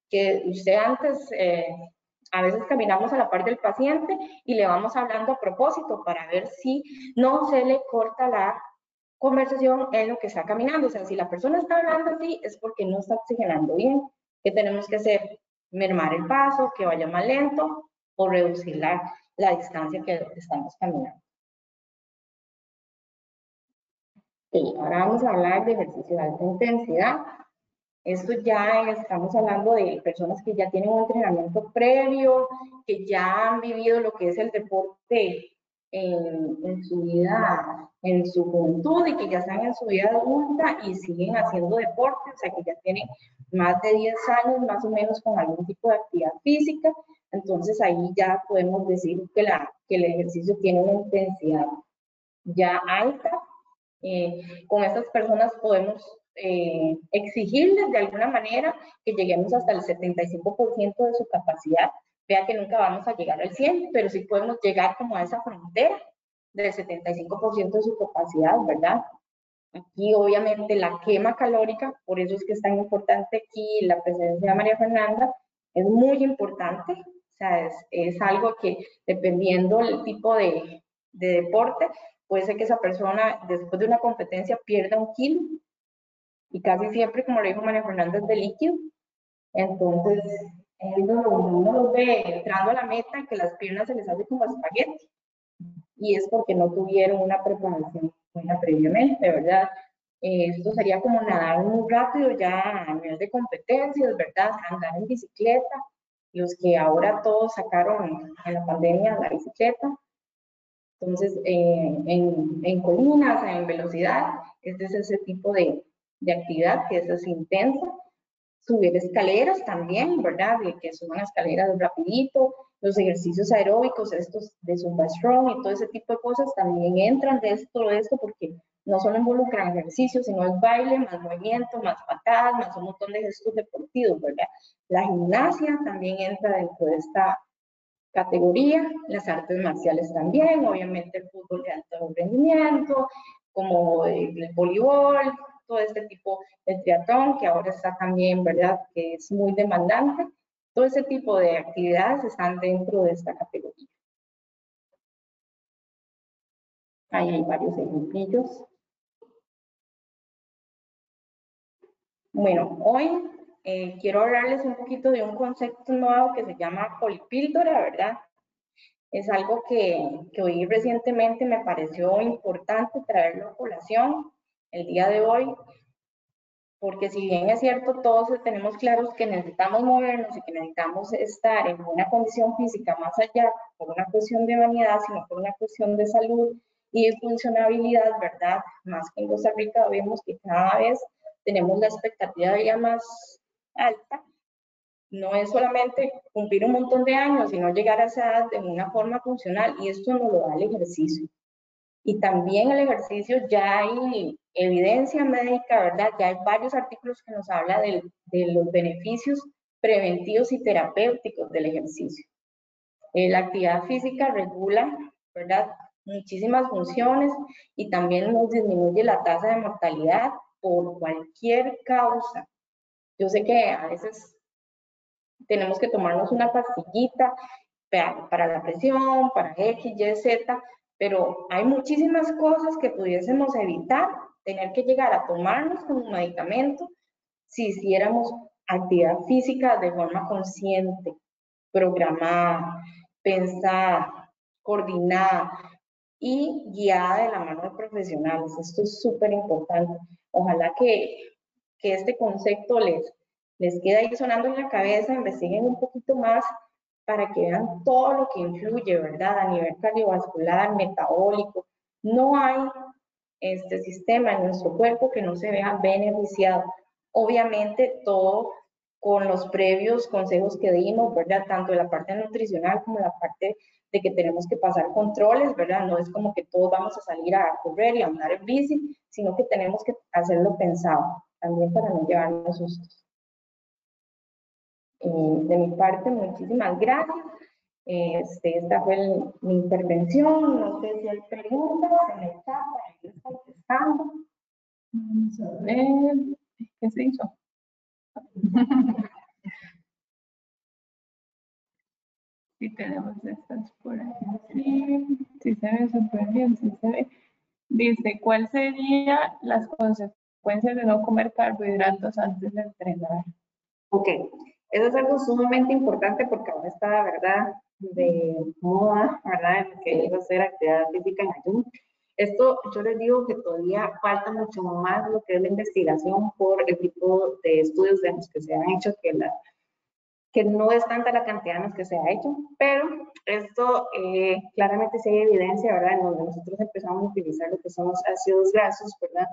que usted antes, eh, a veces caminamos a la par del paciente y le vamos hablando a propósito para ver si no se le corta la conversación en lo que está caminando. O sea, si la persona está hablando así es porque no está oxigenando bien. ¿Qué tenemos que hacer? Mermar el paso, que vaya más lento o reducir la, la distancia que estamos caminando. ahora vamos a hablar de ejercicio de alta intensidad. Esto ya estamos hablando de personas que ya tienen un entrenamiento previo, que ya han vivido lo que es el deporte en, su vida, en su juventud y que ya están en su vida adulta y siguen haciendo deporte, o sea que ya tienen más de 10 años más o menos con algún tipo de actividad física, entonces ahí ya podemos decir que, la, que el ejercicio tiene una intensidad ya alta eh, con estas personas podemos eh, exigirles de alguna manera que lleguemos hasta el 75% de su capacidad. Vea que nunca vamos a llegar al 100, pero sí podemos llegar como a esa frontera del 75% de su capacidad, ¿verdad? Aquí obviamente la quema calórica, por eso es que es tan importante aquí la presencia de María Fernanda, es muy importante, o sea, es, es algo que dependiendo del tipo de, de deporte, puede ser que esa persona después de una competencia pierda un kilo y casi siempre, como le dijo María Fernanda, es de líquido. Entonces, uno lo ve entrando a la meta que las piernas se les hace como espagueti y es porque no tuvieron una preparación buena previamente, ¿verdad? esto sería como nadar muy rápido ya a nivel de competencias, ¿verdad? Andar en bicicleta, los que ahora todos sacaron en la pandemia la bicicleta, entonces, eh, en, en, colinas, en velocidad, este es ese tipo de, de actividad que es intensa. Subir escaleras también, ¿verdad? De que suban escaleras rapidito. Los ejercicios aeróbicos, estos de Zumba Strong y todo ese tipo de cosas también entran de esto, de esto, porque no solo involucran ejercicios, sino es baile, más movimiento, más patadas, más un montón de gestos deportivos, ¿verdad? La gimnasia también entra dentro de esta categoría, las artes marciales también, obviamente el fútbol de alto rendimiento, como el, voleibol, todo este tipo de triatlón que ahora está también, ¿verdad? Que es muy demandante. Todo ese tipo de actividades están dentro de esta categoría. Ahí hay varios ejemplillos. Bueno, hoy eh, quiero hablarles un poquito de un concepto nuevo que se llama polipíldora, ¿verdad? Es algo que, que hoy recientemente me pareció importante traerlo a colación el día de hoy, porque si bien es cierto, todos tenemos claros que necesitamos movernos y que necesitamos estar en una condición física más allá por una cuestión de vanidad, sino por una cuestión de salud y de funcionabilidad, ¿verdad? Más que en Costa Rica vemos que cada vez tenemos la expectativa de vida más alta, no es solamente cumplir un montón de años, sino llegar a esa de una forma funcional y esto nos lo da el ejercicio. Y también el ejercicio ya hay evidencia médica, ¿verdad? Ya hay varios artículos que nos hablan de, de los beneficios preventivos y terapéuticos del ejercicio. Eh, la actividad física regula, ¿verdad? Muchísimas funciones y también nos disminuye la tasa de mortalidad por cualquier causa yo sé que a veces tenemos que tomarnos una pastillita para la presión, para X, Y, Z, pero hay muchísimas cosas que pudiésemos evitar tener que llegar a tomarnos como medicamento si hiciéramos actividad física de forma consciente, programada, pensada, coordinada y guiada de la mano de profesionales. Esto es súper importante. Ojalá que, que este concepto les, les quede ahí sonando en la cabeza, investiguen un poquito más para que vean todo lo que influye, ¿verdad? A nivel cardiovascular, metabólico. No hay este sistema en nuestro cuerpo que no se vea beneficiado. Obviamente todo con los previos consejos que dimos, ¿verdad? Tanto de la parte nutricional como la parte de que tenemos que pasar controles, ¿verdad? No es como que todos vamos a salir a correr y a andar en bici, sino que tenemos que hacerlo pensado, también para no llevarnos sustos. Eh, de mi parte, muchísimas gracias. Este, esta fue mi intervención. No sé si hay preguntas en el chat, ahí está contestando. Vamos a ver. ¿Qué se hizo? Sí, tenemos estas por aquí. Sí, se ve súper bien, sí se ve. Dice, ¿cuáles serían las consecuencias de no comer carbohidratos antes de entrenar? Ok, eso es algo sumamente importante porque ahora está, ¿verdad?, de moda, ¿verdad?, que es hacer actividad física en ayuno. Esto yo les digo que todavía falta mucho más lo que es la investigación por el tipo de estudios de los que se han hecho, que, la, que no es tanta la cantidad de los que se ha hecho, pero esto eh, claramente sí hay evidencia, ¿verdad? En donde nosotros empezamos a utilizar lo que son los ácidos grasos, ¿verdad?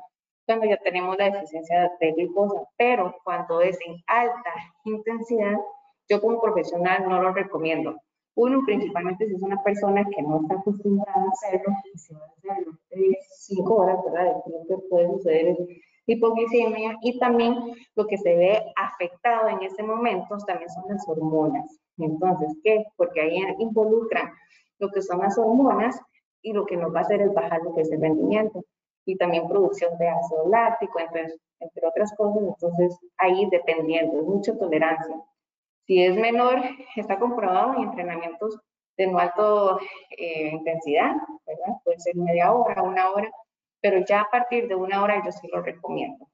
Cuando ya tenemos la deficiencia de glucosa, pero cuando es en alta intensidad, yo como profesional no lo recomiendo. Uno, principalmente si es una persona que no está acostumbrada a hacerlo, y si va a hacerlo de 5 horas, ¿verdad? De que puede suceder hipoglicemia y también lo que se ve afectado en ese momento también son las hormonas. Entonces, ¿qué? Porque ahí involucran lo que son las hormonas y lo que nos va a hacer es bajar lo que es el rendimiento y también producción de ácido láctico, entre, entre otras cosas. Entonces, ahí dependiendo, es mucha tolerancia. Si es menor, está comprobado en entrenamientos de no alta eh, intensidad. Puede ser media hora, una hora, pero ya a partir de una hora yo sí lo recomiendo.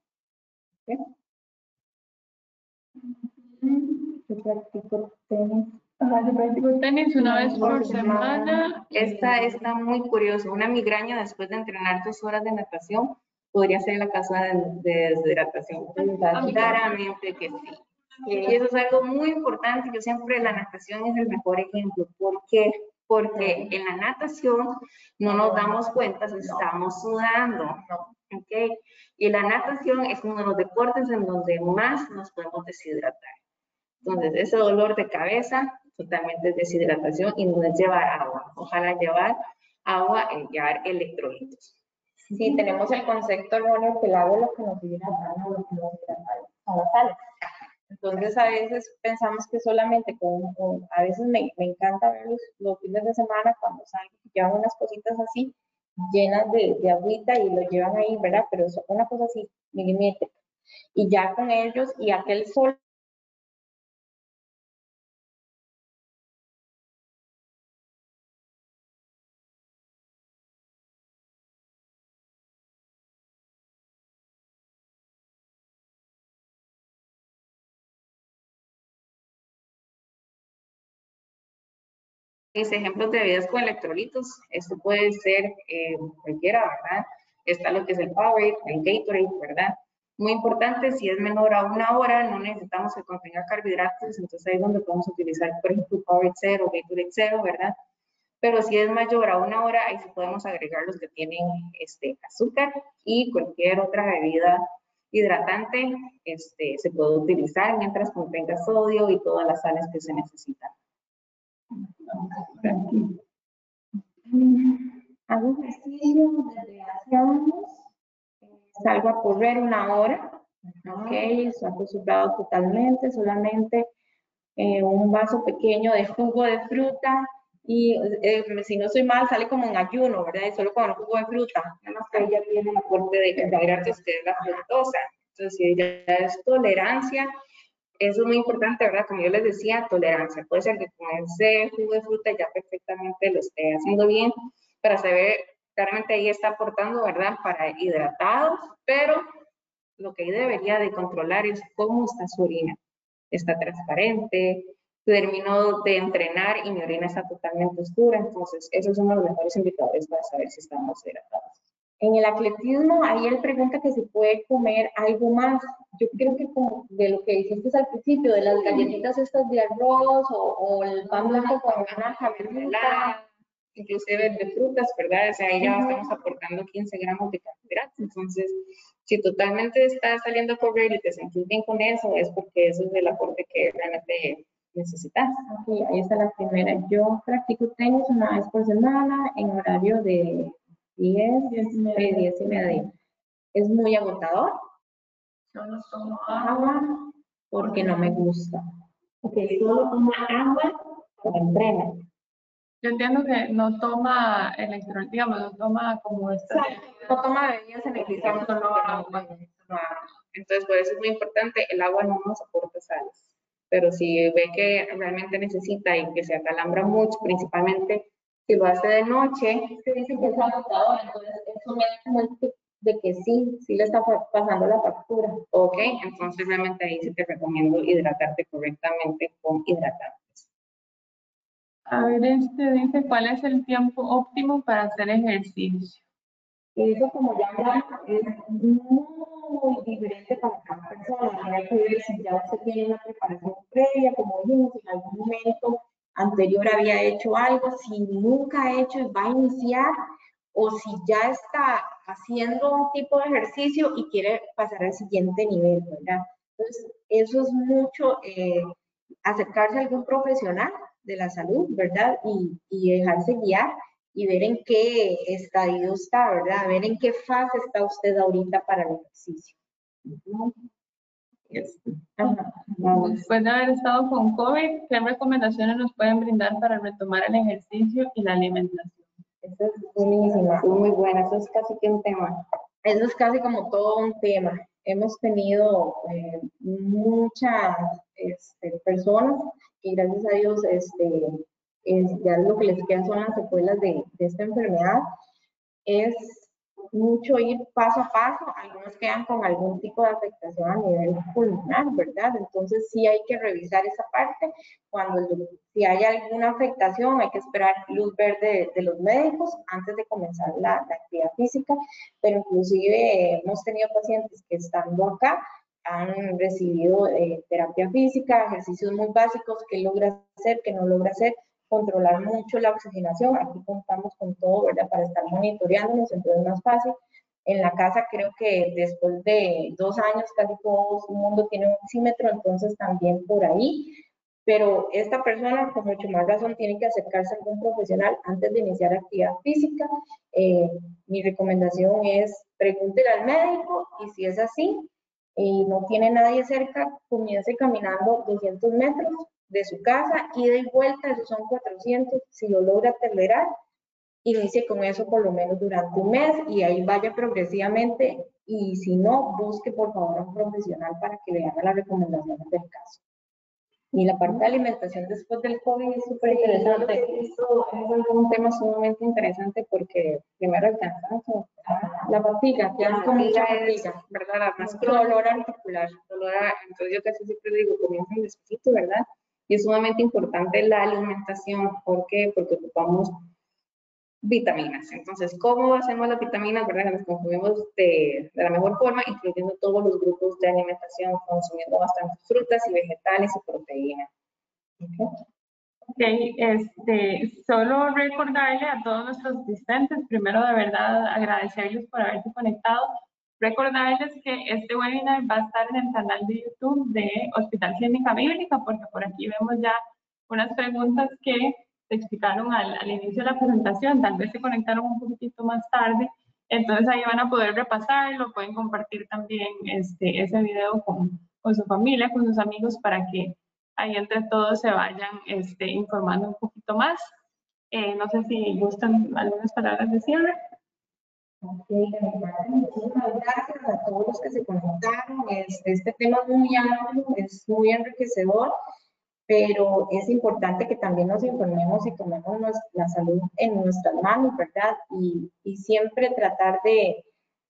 Yo practico. Yo practico tenis una vez por semana. Esta está muy curioso. Una migraña después de entrenar dos horas de natación podría ser la causa de, de deshidratación. Claramente que sí. Y eso es algo muy importante. Yo siempre la natación es el mejor ejemplo. ¿Por qué? Porque en la natación no nos damos cuenta si estamos sudando. ¿okay? Y la natación es uno de los deportes en donde más nos podemos deshidratar. Entonces, ese dolor de cabeza totalmente es deshidratación y no es llevar agua. Ojalá llevar agua y llevar electrolitos. Sí, tenemos el concepto erróneo que el agua es lo que nos hidrata, no lo que nos hidrata son las sales. Entonces a veces pensamos que solamente con, a veces me, me encanta ver los, fines de semana cuando salen y llevan unas cositas así llenas de, de agüita y lo llevan ahí, ¿verdad? Pero es una cosa así, milimétrica. Y ya con ellos y aquel sol ejemplos de bebidas con electrolitos, esto puede ser eh, cualquiera, ¿verdad? Está lo que es el Powerade, el Gatorade, ¿verdad? Muy importante, si es menor a una hora, no necesitamos que contenga carbohidratos, entonces ahí es donde podemos utilizar, por ejemplo, Powerade 0, Gatorade 0, ¿verdad? Pero si es mayor a una hora, ahí sí podemos agregar los que tienen este, azúcar y cualquier otra bebida hidratante este, se puede utilizar mientras contenga sodio y todas las sales que se necesitan. Hago ejercicio desde hace años. Salgo a correr una hora. Ok, estoy acostumbrado totalmente, solamente eh, un vaso pequeño de jugo de fruta y eh, si no soy mal sale como en ayuno, ¿verdad? Y solo con el jugo de fruta. Nada más que ella tiene el aporte de carbohidratos que es la fructosa. Entonces, si ella es tolerancia, eso es muy importante, ¿verdad? Como yo les decía, tolerancia. Puede ser que con ese jugo de fruta ya perfectamente lo esté haciendo bien para saber, claramente ahí está aportando, ¿verdad? Para hidratados, pero lo que ahí debería de controlar es cómo está su orina. ¿Está transparente? termino de entrenar y mi orina está totalmente oscura, entonces esos son los mejores indicadores para saber si estamos hidratados. En el atletismo, ahí él pregunta que si puede comer algo más. Yo creo que como de lo que dijiste al principio, de las galletitas estas de arroz o, el pan blanco con naranja, mermelada, inclusive de frutas, ¿verdad? O sea, ahí ya estamos aportando 15 gramos de carbohidratos. Entonces, si totalmente estás saliendo a correr y te sentís bien con eso, es porque eso es el aporte que realmente necesitas. Okay, ahí está la primera. Yo practico tenis una vez por semana en horario de 10, 10 y media. y media. Es muy agotador. Solo tomo agua porque no me gusta. Ok, solo toma agua para entrenar. Yo entiendo que no toma electrol, digamos, no toma como esta. no toma bebidas energizantes, solo agua. Entonces, por eso es muy importante, el agua no nos aporta sales. Pero si ve que realmente necesita y que se acalambra mucho, principalmente si lo hace de noche, se dice que es agotador, entonces eso me da de que sí, sí le está pasando la factura. Ok, entonces realmente ahí sí te recomiendo hidratarte correctamente con hidratantes. A ver, este dice, ¿cuál es el tiempo óptimo para hacer ejercicio? Eso, como ya hablamos, es muy diferente para cada persona. Hay que ver si ya usted tiene una preparación previa, como dijimos, en algún momento anterior había hecho algo, si nunca ha hecho y va a iniciar, o si ya está haciendo un tipo de ejercicio y quiere pasar al siguiente nivel, ¿verdad? Entonces, eso es mucho eh, acercarse a algún profesional de la salud, ¿verdad? Y, y, dejarse guiar y ver en qué estadio está, ¿verdad? Ver en qué fase está usted ahorita para el ejercicio. Después de haber estado con COVID, ¿qué recomendaciones nos pueden brindar para retomar el ejercicio y la alimentación? Eso es buenísima, muy buena, eso es casi que un tema. Eso es casi como todo un tema. Hemos tenido eh, muchas este, personas y gracias a Dios este, ya lo que les quedan son las secuelas de, de esta enfermedad. Es mucho ir paso a paso, algunos quedan con algún tipo de afectación a nivel pulmonar, ¿verdad? Entonces sí hay que revisar esa parte. Cuando si hay alguna afectación hay que esperar luz verde de, los médicos antes de comenzar la, actividad física, pero inclusive hemos tenido pacientes que estando acá han recibido eh, terapia física, ejercicios muy básicos, que logra hacer, que no logra hacer, controlar mucho la oxigenación. Aquí contamos con todo, ¿verdad? Para estar monitoreándonos, entonces es más fácil. En la casa creo que después de dos años casi todo el mundo tiene un oxímetro, entonces también por ahí. Pero esta persona con mucho más razón tiene que acercarse a algún profesional antes de iniciar actividad física. Eh, mi recomendación es pregúntele al médico y si es así y no tiene nadie cerca, comience caminando 200 metros de su casa, ida y vuelta, esos son 400, si lo logra acelerar, inicie con eso por lo menos durante un mes y ahí vaya progresivamente y si no, busque por favor a un profesional para que le haga las recomendaciones del caso. Y la parte de alimentación después del COVID es súper interesante. Esto es un tema sumamente interesante porque primero el cansancio, la fatiga, ya la fatiga es, ¿verdad? Más que dolor articular, dolor, entonces yo casi siempre digo, comiencen despacito, ¿verdad? Y es sumamente importante la alimentación. ¿Por qué? Porque ocupamos vitaminas. Entonces, ¿cómo hacemos las vitaminas? ¿verdad? Las consumimos de, de, la mejor forma, incluyendo todos los grupos de alimentación, consumiendo bastantes frutas y vegetales y proteínas. Ok, este, solo recordarle a todos nuestros asistentes, primero de verdad agradecerles por haberse conectado, Recordarles que este webinar va a estar en el canal de YouTube de Hospital Clínica Bíblica, porque por aquí vemos ya unas preguntas que se explicaron al, inicio de la presentación, tal vez se conectaron un poquitito más tarde, entonces ahí van a poder repasarlo, pueden compartir también este, ese video con, con su familia, con sus amigos, para que ahí entre todos se vayan este, informando un poquito más. Eh, no sé si gustan algunas palabras de cierre. Muchísimas gracias a todos los que se conectaron. Este, este tema es muy amplio, es muy enriquecedor, pero es importante que también nos informemos y tomemos la salud en nuestras manos, ¿verdad? Y, y siempre tratar de,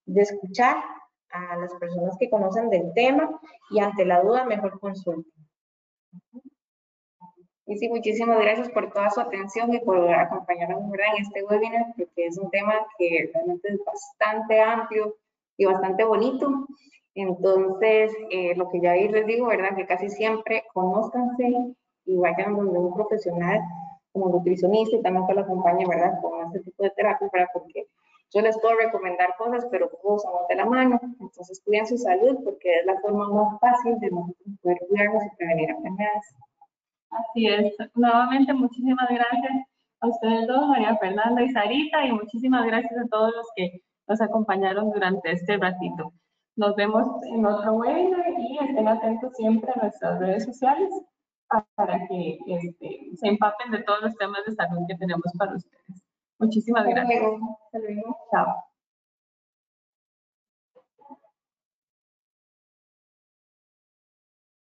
de escuchar a las personas que conocen del tema y ante la duda mejor consulta. Y sí, muchísimas gracias por toda su atención y por acompañarnos en este webinar, porque es un tema que realmente es bastante amplio y bastante bonito. Entonces, eh, lo que ya les digo, ¿verdad? Que casi siempre conózcanse y vayan donde un profesional como nutricionista y también que lo acompañe, ¿verdad? Con este tipo de terapia, ¿verdad? Porque yo les puedo recomendar cosas, pero somos de la mano. Entonces, cuiden su salud porque es la forma más fácil de poder cuidarnos y prevenir enfermedades. Así es. Nuevamente, muchísimas gracias a ustedes dos, María Fernanda y Sarita, y muchísimas gracias a todos los que nos acompañaron durante este ratito. Nos vemos en otro webinar y estén atentos siempre a nuestras redes sociales para que este, se empapen de todos los temas de salud que tenemos para ustedes. Muchísimas gracias. Hasta luego. Chao.